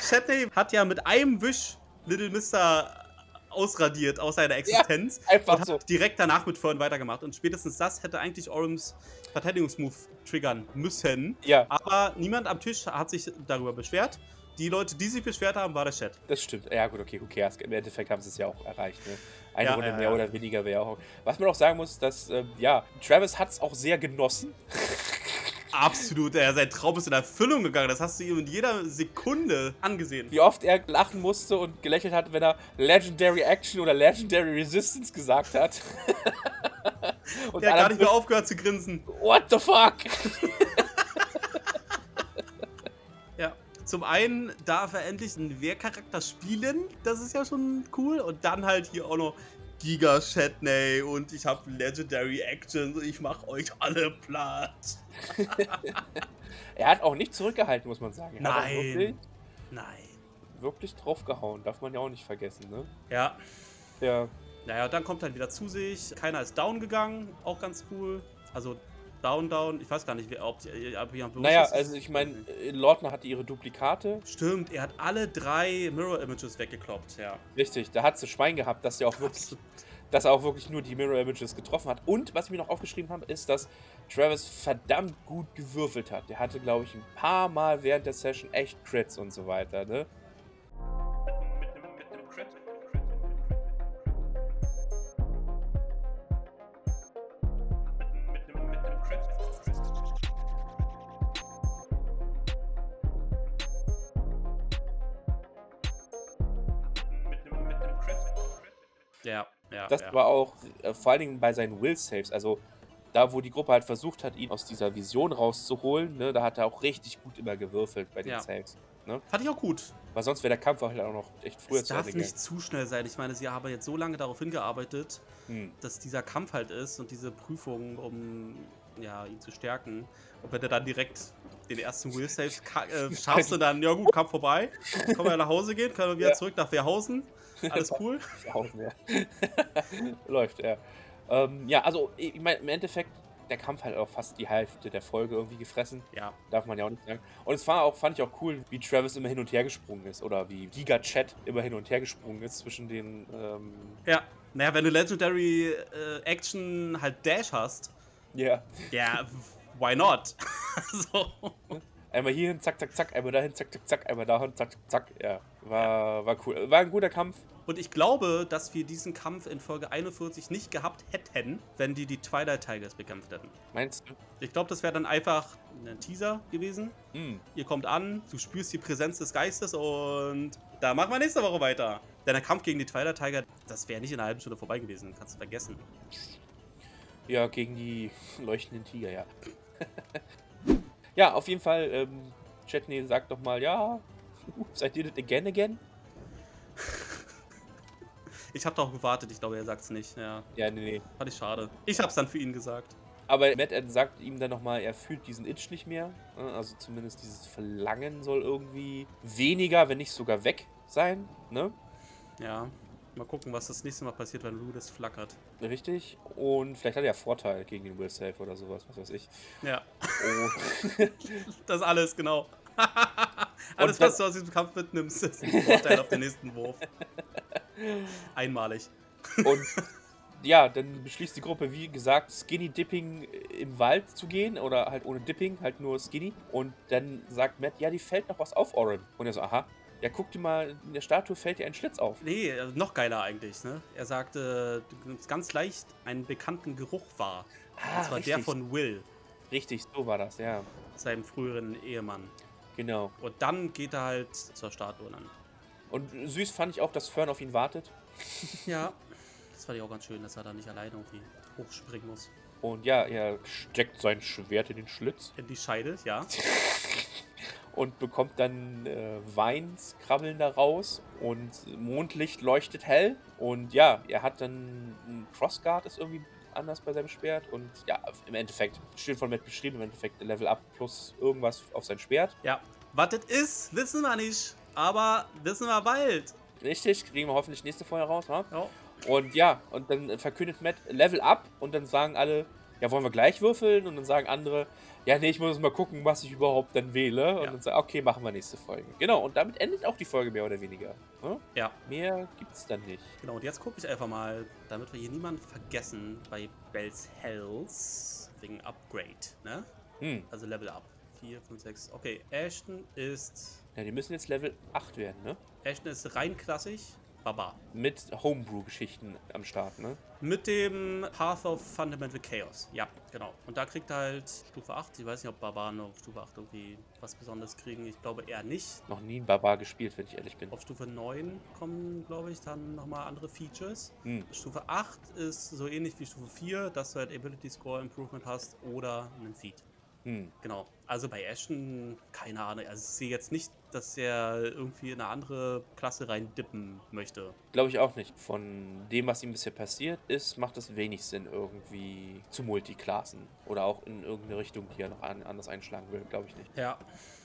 Shatney hat ja mit einem Wisch Little Mister ausradiert aus seiner Existenz. einfach und hat so. direkt danach mit Fern weitergemacht. Und spätestens das hätte eigentlich Orems Verteidigungsmove triggern müssen. Ja, Aber niemand am Tisch hat sich darüber beschwert. Die Leute, die sich beschwert haben, war der Chat. das stimmt. Ja, gut, okay, who cares? Im Endeffekt haben sie es ja auch erreicht. Ne? Eine Ja, Runde ja, mehr ja. oder weniger wäre auch. Was man auch sagen muss, dass, ähm, ja, Travis hat es auch sehr genossen. <laughs> Absolut, er, sein Traum ist in Erfüllung gegangen. Das hast du ihm in jeder Sekunde angesehen. Wie oft er lachen musste und gelächelt hat, wenn er Legendary Action oder Legendary Resistance gesagt hat. <laughs> und Er hat gar nicht mehr aufgehört zu grinsen. What the fuck? <laughs> Ja. Zum einen darf er endlich einen Wehrcharakter spielen. Das ist ja schon cool. Und dann halt hier auch noch Giga Shatney und ich habe Legendary Actions und ich mach euch alle platt. <laughs> Er hat auch nicht zurückgehalten, muss man sagen. Er Nein. wirklich, Nein. wirklich draufgehauen. Darf man ja auch nicht vergessen, ne? Ja. Ja. Naja, dann kommt er wieder zu sich. Keiner ist down gegangen. Auch ganz cool. Also down, down. Ich weiß gar nicht, ob die. Ob jemand bewusst Naja, ist. also ich meine, Lordner hatte ihre Duplikate. Stimmt, er hat alle drei Mirror Images weggekloppt, ja. Richtig, da hat sie Schwein gehabt, dass er auch wirklich, dass er auch wirklich nur die Mirror Images getroffen hat. Und was ich mir noch aufgeschrieben habe, ist, dass Travis verdammt gut gewürfelt hat. Der hatte, glaube ich, ein paar Mal während der Session echt Crits und so weiter, ne? Ja, ja. Das ja. war auch äh, vor allen Dingen bei seinen Will-Saves, also da, wo die Gruppe halt versucht hat, ihn aus dieser Vision rauszuholen, ne, da hat er auch richtig gut immer gewürfelt bei den Ja. Saves. Fand ich auch gut. Weil sonst wäre der Kampf halt auch noch echt früher es zu darf Ende nicht zu schnell sein. Ich meine, sie haben jetzt so lange darauf hingearbeitet, Hm. dass dieser Kampf halt ist und diese Prüfung, um ja, ihn zu stärken. Und wenn er dann direkt den ersten Will Save äh, <laughs> schaffst und dann, ja gut, Kampf vorbei, können wir nach Hause gehen, können wir wieder Ja. zurück nach Wehrhausen. <laughs> Alles cool. <laughs> Läuft, ja. Ähm, ja, also ich meine, im Endeffekt, der Kampf hat auch fast die Hälfte der Folge irgendwie gefressen. Ja, Darf man ja auch nicht sagen. Und es war auch, fand ich auch cool, wie Travis immer hin und her gesprungen ist. Oder wie Giga Chat immer hin und her gesprungen ist zwischen den. Ähm, ja. Naja, wenn du Legendary äh, Action halt Dash hast, ja. ja, why not? <laughs> so. Einmal hierhin, zack, zack, zack, einmal dahin, zack, zack, zack, einmal dahin, zack, zack, zack. Ja, war, war cool. War ein guter Kampf. Und ich glaube, dass wir diesen Kampf in Folge 41 nicht gehabt hätten, wenn die die Twilight Tigers bekämpft hätten. Meinst du? Ich glaube, das wäre dann einfach ein Teaser gewesen. Hm. Ihr kommt an, du spürst die Präsenz des Geistes und da machen wir nächste Woche weiter. Denn der Kampf gegen die Twilight Tiger, das wäre nicht in einer halben Stunde vorbei gewesen. Kannst du vergessen. Ja, gegen die leuchtenden Tiger, ja. <laughs> ja, auf jeden Fall, ähm, Chetney sagt doch mal, ja, <laughs> seid ihr das again again? Ich habe darauf gewartet, ich glaube, er sagt es nicht. Ja, Ja, nee, nee. fand ich schade. Ich habe es dann für ihn gesagt. Aber Matt sagt ihm dann nochmal, er fühlt diesen Itch nicht mehr. ne? Also zumindest dieses Verlangen soll irgendwie weniger, wenn nicht sogar weg sein. Ne? Ja, mal gucken, was das nächste Mal passiert, wenn Ludus flackert. Richtig. Und vielleicht hat er ja Vorteil gegen den Will Safe oder sowas, was weiß ich. Ja, Oh, <laughs> das alles, genau. <laughs> alles, was du aus diesem Kampf mitnimmst, ist ein Vorteil auf den nächsten Wurf. <laughs> <laughs> Einmalig. und ja, dann beschließt die Gruppe, wie gesagt, Skinny Dipping im Wald zu gehen. Oder halt ohne Dipping, halt nur Skinny. Und dann sagt Matt, ja, die fällt noch was auf, Oren. Und er so, aha. Ja, guck dir mal, in der Statue fällt dir ein Schlitz auf. Nee, äh, noch geiler eigentlich. Ne? Er sagte, du nimmst ganz leicht einen bekannten Geruch wahr. Ah, zwar der richtig. von Will, Richtig, so war das, ja. seinem früheren Ehemann. Genau. Und dann geht er halt zur Statue dann. Und süß fand ich auch, dass Fern auf ihn wartet. Ja. Das fand ich auch ganz schön, dass er da nicht alleine irgendwie hochspringen muss. Und ja, er steckt sein Schwert in den Schlitz In die Scheide, ja. <laughs> und bekommt dann äh, Weinskrabbeln da raus und Mondlicht leuchtet hell. Und ja, er hat dann ein Crossguard, ist irgendwie anders bei seinem Schwert. Und ja, im Endeffekt, steht von Matt beschrieben, im Endeffekt Level Up plus irgendwas auf sein Schwert. Ja. Was das ist, wissen wir nicht. Aber wissen wir bald. Richtig, kriegen wir hoffentlich nächste Folge raus. wa? Ja. Und ja, und dann verkündet Matt Level Up und dann sagen alle, ja, wollen wir gleich würfeln? Und dann sagen andere, ja, nee, ich muss mal gucken, was ich überhaupt dann wähle. Und Ja. dann sagen, okay, machen wir nächste Folge. Genau, und damit endet auch die Folge mehr oder weniger. Ne? Ja. Mehr gibt's dann nicht. Genau, und jetzt gucke ich einfach mal, damit wir hier niemanden vergessen, bei Bells Hells wegen Upgrade, ne? Hm. Also Level Up. 4, 5, 6. Okay, Ashton ist. Ja, die müssen jetzt Level 8 werden, ne? Ashton ist rein klassisch. Baba. Mit Homebrew-Geschichten am Start, ne? Mit dem Path of Fundamental Chaos. Ja, genau. Und da kriegt er halt Stufe 8. Ich weiß nicht, ob Barbaren auf Stufe 8 irgendwie was Besonderes kriegen. Ich glaube eher nicht. Noch nie ein Barbar gespielt, wenn ich ehrlich bin. Auf Stufe 9 kommen, glaube ich, dann nochmal andere Features. Hm. Stufe 8 ist so ähnlich wie Stufe 4, dass du halt Ability Score Improvement hast oder einen Feed. Hm. Genau. Also bei Ashton, keine Ahnung. Also ich sehe jetzt nicht, dass er irgendwie in eine andere Klasse rein dippen möchte. Glaube ich auch nicht. Von dem, was ihm bisher passiert ist, macht es wenig Sinn, irgendwie zu Multiklassen. Oder auch in irgendeine Richtung, die er noch an, anders einschlagen will. Glaube ich nicht. Ja.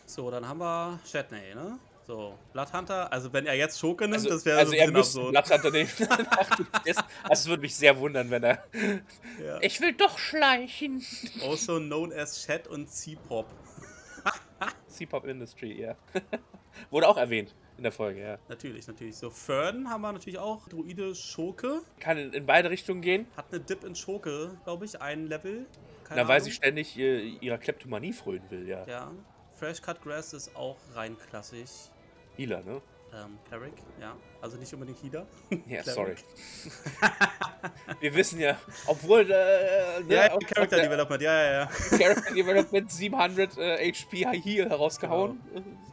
So, dann haben wir Shatney, ne? So, Bloodhunter. Also wenn er jetzt Schurke nimmt, Also, das wäre also so er ein müsste absurd. Blatthalter nehmen. <laughs> <laughs> Das- also es würde mich sehr wundern, wenn er... Ja. Ich will doch schleichen. Also known as Chat und C-Pop. <laughs> C-Pop Industry, ja. <laughs> Wurde auch erwähnt in der Folge, ja. Natürlich, natürlich. So, Fern haben wir natürlich auch. Druide Schurke. Kann in, in beide Richtungen gehen. Hat eine Dip in Schurke, glaube ich. Ein Level. Na, weil sie ständig äh, ihrer Kleptomanie frönen will, ja. Ja. Fresh Cut Grass ist auch rein klassisch. Healer, ne? Ähm, Cleric, ja. Also nicht unbedingt Healer. <laughs> Ja, sorry. <laughs> Wir wissen ja, obwohl äh, ne, Ja, ja Character der Development, ja, ja, ja. <laughs> Character Development 700 äh, HP Heal herausgehauen.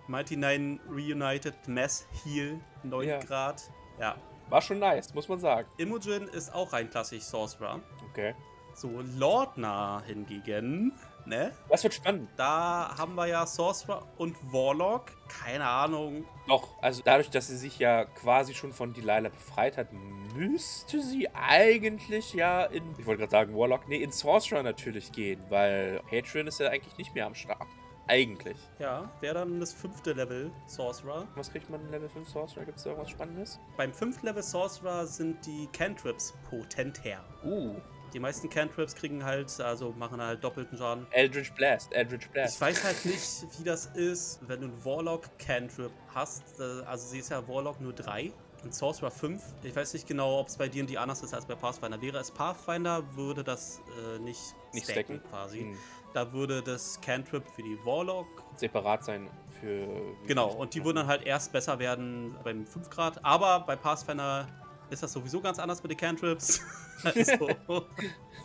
Mighty Nine Reunited Mass Heal, 9 Ja. Grad. Ja. War schon nice, muss man sagen. Imogen ist auch rein klassisch Sorcerer. Okay. So, Lordna hingegen, ne? Das wird spannend. Da haben wir ja Sorcerer und Warlock. Keine Ahnung. Doch, also dadurch, dass sie sich ja quasi schon von Delilah befreit hat, müsste sie eigentlich ja in, ich wollte gerade sagen Warlock, nee, in Sorcerer natürlich gehen, weil Patreon ist ja eigentlich nicht mehr am Start. Eigentlich. Ja, wäre dann das fünfte Level Sorcerer. Was kriegt man in Level 5 Sorcerer? Gibt es da irgendwas Spannendes? Beim fünften Level Sorcerer sind die Cantrips potenter. Uh, Die meisten Cantrips kriegen halt, also machen halt doppelten Schaden. Eldritch Blast, Eldritch Ich Blast. weiß halt nicht, wie das ist, wenn du einen Warlock Cantrip hast. Also sie ist ja Warlock nur 3 und Sorcerer 5. Ich weiß nicht genau, ob es bei dir die anders ist als bei Pathfinder. Wäre es Pathfinder, würde das äh, nicht, Nicht stacken, stacken? quasi. Hm. Da würde das Cantrip für die Warlock. Separat sein für. Genau, und die würden dann halt erst besser werden beim 5 Grad. Aber bei Pathfinder ist das sowieso ganz anders mit den Cantrips. <laughs> also, <laughs>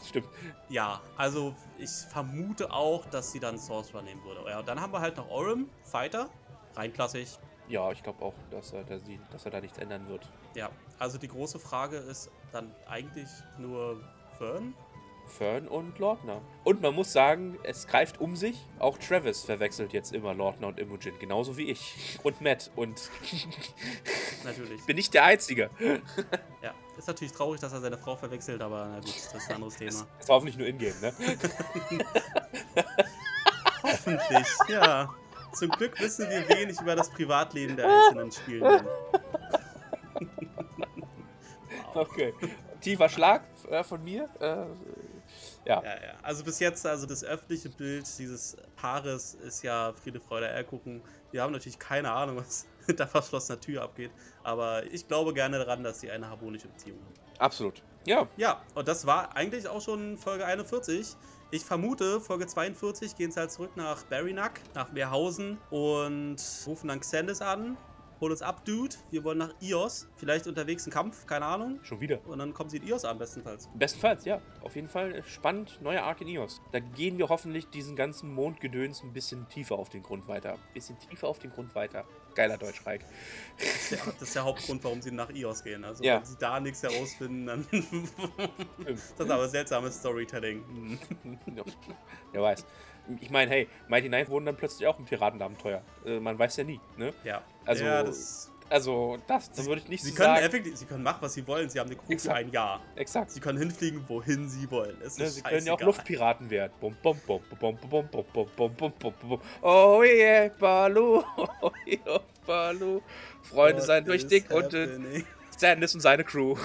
Stimmt. ja, also ich vermute auch, dass sie dann Sorcerer nehmen würde. Ja, dann haben wir halt noch Orem, Fighter, rein klassisch. Ja, ich glaube auch, dass er, dass, sie, dass er da nichts ändern wird. Ja, also die große Frage ist dann eigentlich nur Fern. Fern und Lordner. Und man muss sagen, es greift um sich. Auch Travis verwechselt jetzt immer Lordner und Imogen, genauso wie ich. Und Matt. Und <laughs> Natürlich. bin nicht der Einzige. Ja, ist natürlich traurig, dass er seine Frau verwechselt, aber na gut, das ist ein anderes Thema. Das war hoffentlich nur Ingame, ne? <laughs> Hoffentlich, ja. Zum Glück wissen wir wenig über das Privatleben der einzelnen Spielenden. Okay. Tiefer Schlag äh, von mir. Äh, ja. Ja, ja. Also bis jetzt, also das öffentliche Bild dieses Paares ist ja Friede, Freude, Eierkuchen. Wir haben natürlich keine Ahnung, was <laughs> hinter verschlossener Tür abgeht. Aber ich glaube gerne daran, dass sie eine harmonische Beziehung haben. Absolut. Ja. Ja, und das war eigentlich auch schon Folge 41. Ich vermute, Folge 42 gehen sie halt zurück nach Barrynack, nach Meerhausen und rufen dann Xandis an. Hol uns ab, Dude. Wir wollen nach Ios. Vielleicht unterwegs ein Kampf, keine Ahnung. Schon wieder. Und dann kommen sie in Ios an, bestenfalls. Bestenfalls, ja. Auf jeden Fall spannend. Neuer Arc in Ios. Da gehen wir hoffentlich diesen ganzen Mondgedöns ein bisschen tiefer auf den Grund weiter. Ein bisschen tiefer auf den Grund weiter. Geiler Deutschreich. Das ist der, das ist der Hauptgrund, warum sie nach Ios gehen. Also, Ja. wenn sie da nichts herausfinden, dann. <laughs> das ist aber seltsames Storytelling. Ja, wer weiß. Ich meine, hey, Mighty Nine wurden dann plötzlich auch ein Piratenabenteuer. Äh, man weiß ja nie, ne? Ja. Also, ja, das, Also, das, das würde ich nicht sie, so können sagen. effektiv, sie können machen, was sie wollen. Sie haben eine Crew für Exakt. ein Jahr. Exakt. Sie können hinfliegen, wohin sie wollen. Es Ne, ist sie können ja auch. Luftpiraten werden. Bum, bum, bum, bum, bum, bum, bum, bum, bum, bum, bum, bum. Oh yeah, Balu, oh yeah, Balu. Freunde What seien durch dick und äh? Stannis und seine Crew.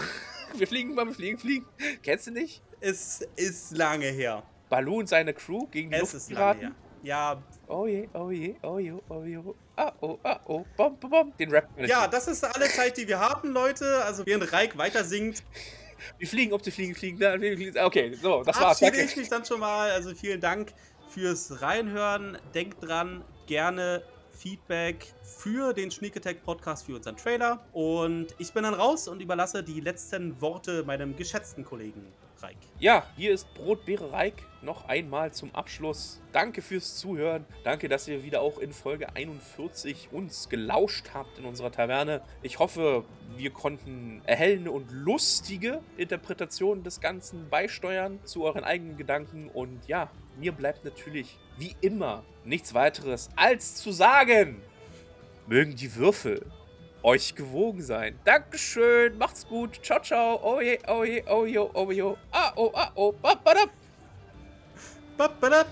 Wir fliegen wir fliegen, fliegen. Kennst du nicht? Es ist lange her. Balu und seine Crew gegen die Es ist lange her. Luftpiraten. Ja, Oh je, oh je, oh je, oh je. Ah, oh, ah, oh, bom, bom, bom. Den Rap. ja, das ist alle Zeit, die wir haben, Leute. Also während Reik weiter singt, <laughs> Wir fliegen, ob sie fliegen, fliegen. da, fliegen. Okay, so, das war's. Danke. ich mich dann schon mal. Also vielen Dank fürs Reinhören. Denkt dran, gerne Feedback für den Sneak Attack Podcast, für unseren Trailer. Und ich bin dann raus und überlasse die letzten Worte meinem geschätzten Kollegen Reik. Ja, hier ist Brotbeere Reik noch einmal zum Abschluss. Danke fürs Zuhören. Danke, dass ihr wieder auch in Folge 41 uns gelauscht habt in unserer Taverne. Ich hoffe, wir konnten erhellende und lustige Interpretationen des Ganzen beisteuern zu euren eigenen Gedanken. Und ja, mir bleibt natürlich wie immer nichts weiteres als zu sagen. Mögen die Würfel euch gewogen sein. Dankeschön, macht's gut. Ciao, ciao. Oh je, oh je, oh je, oh je. Ah, oh, ah, oh, ba, ba, da. Ba, ba, da.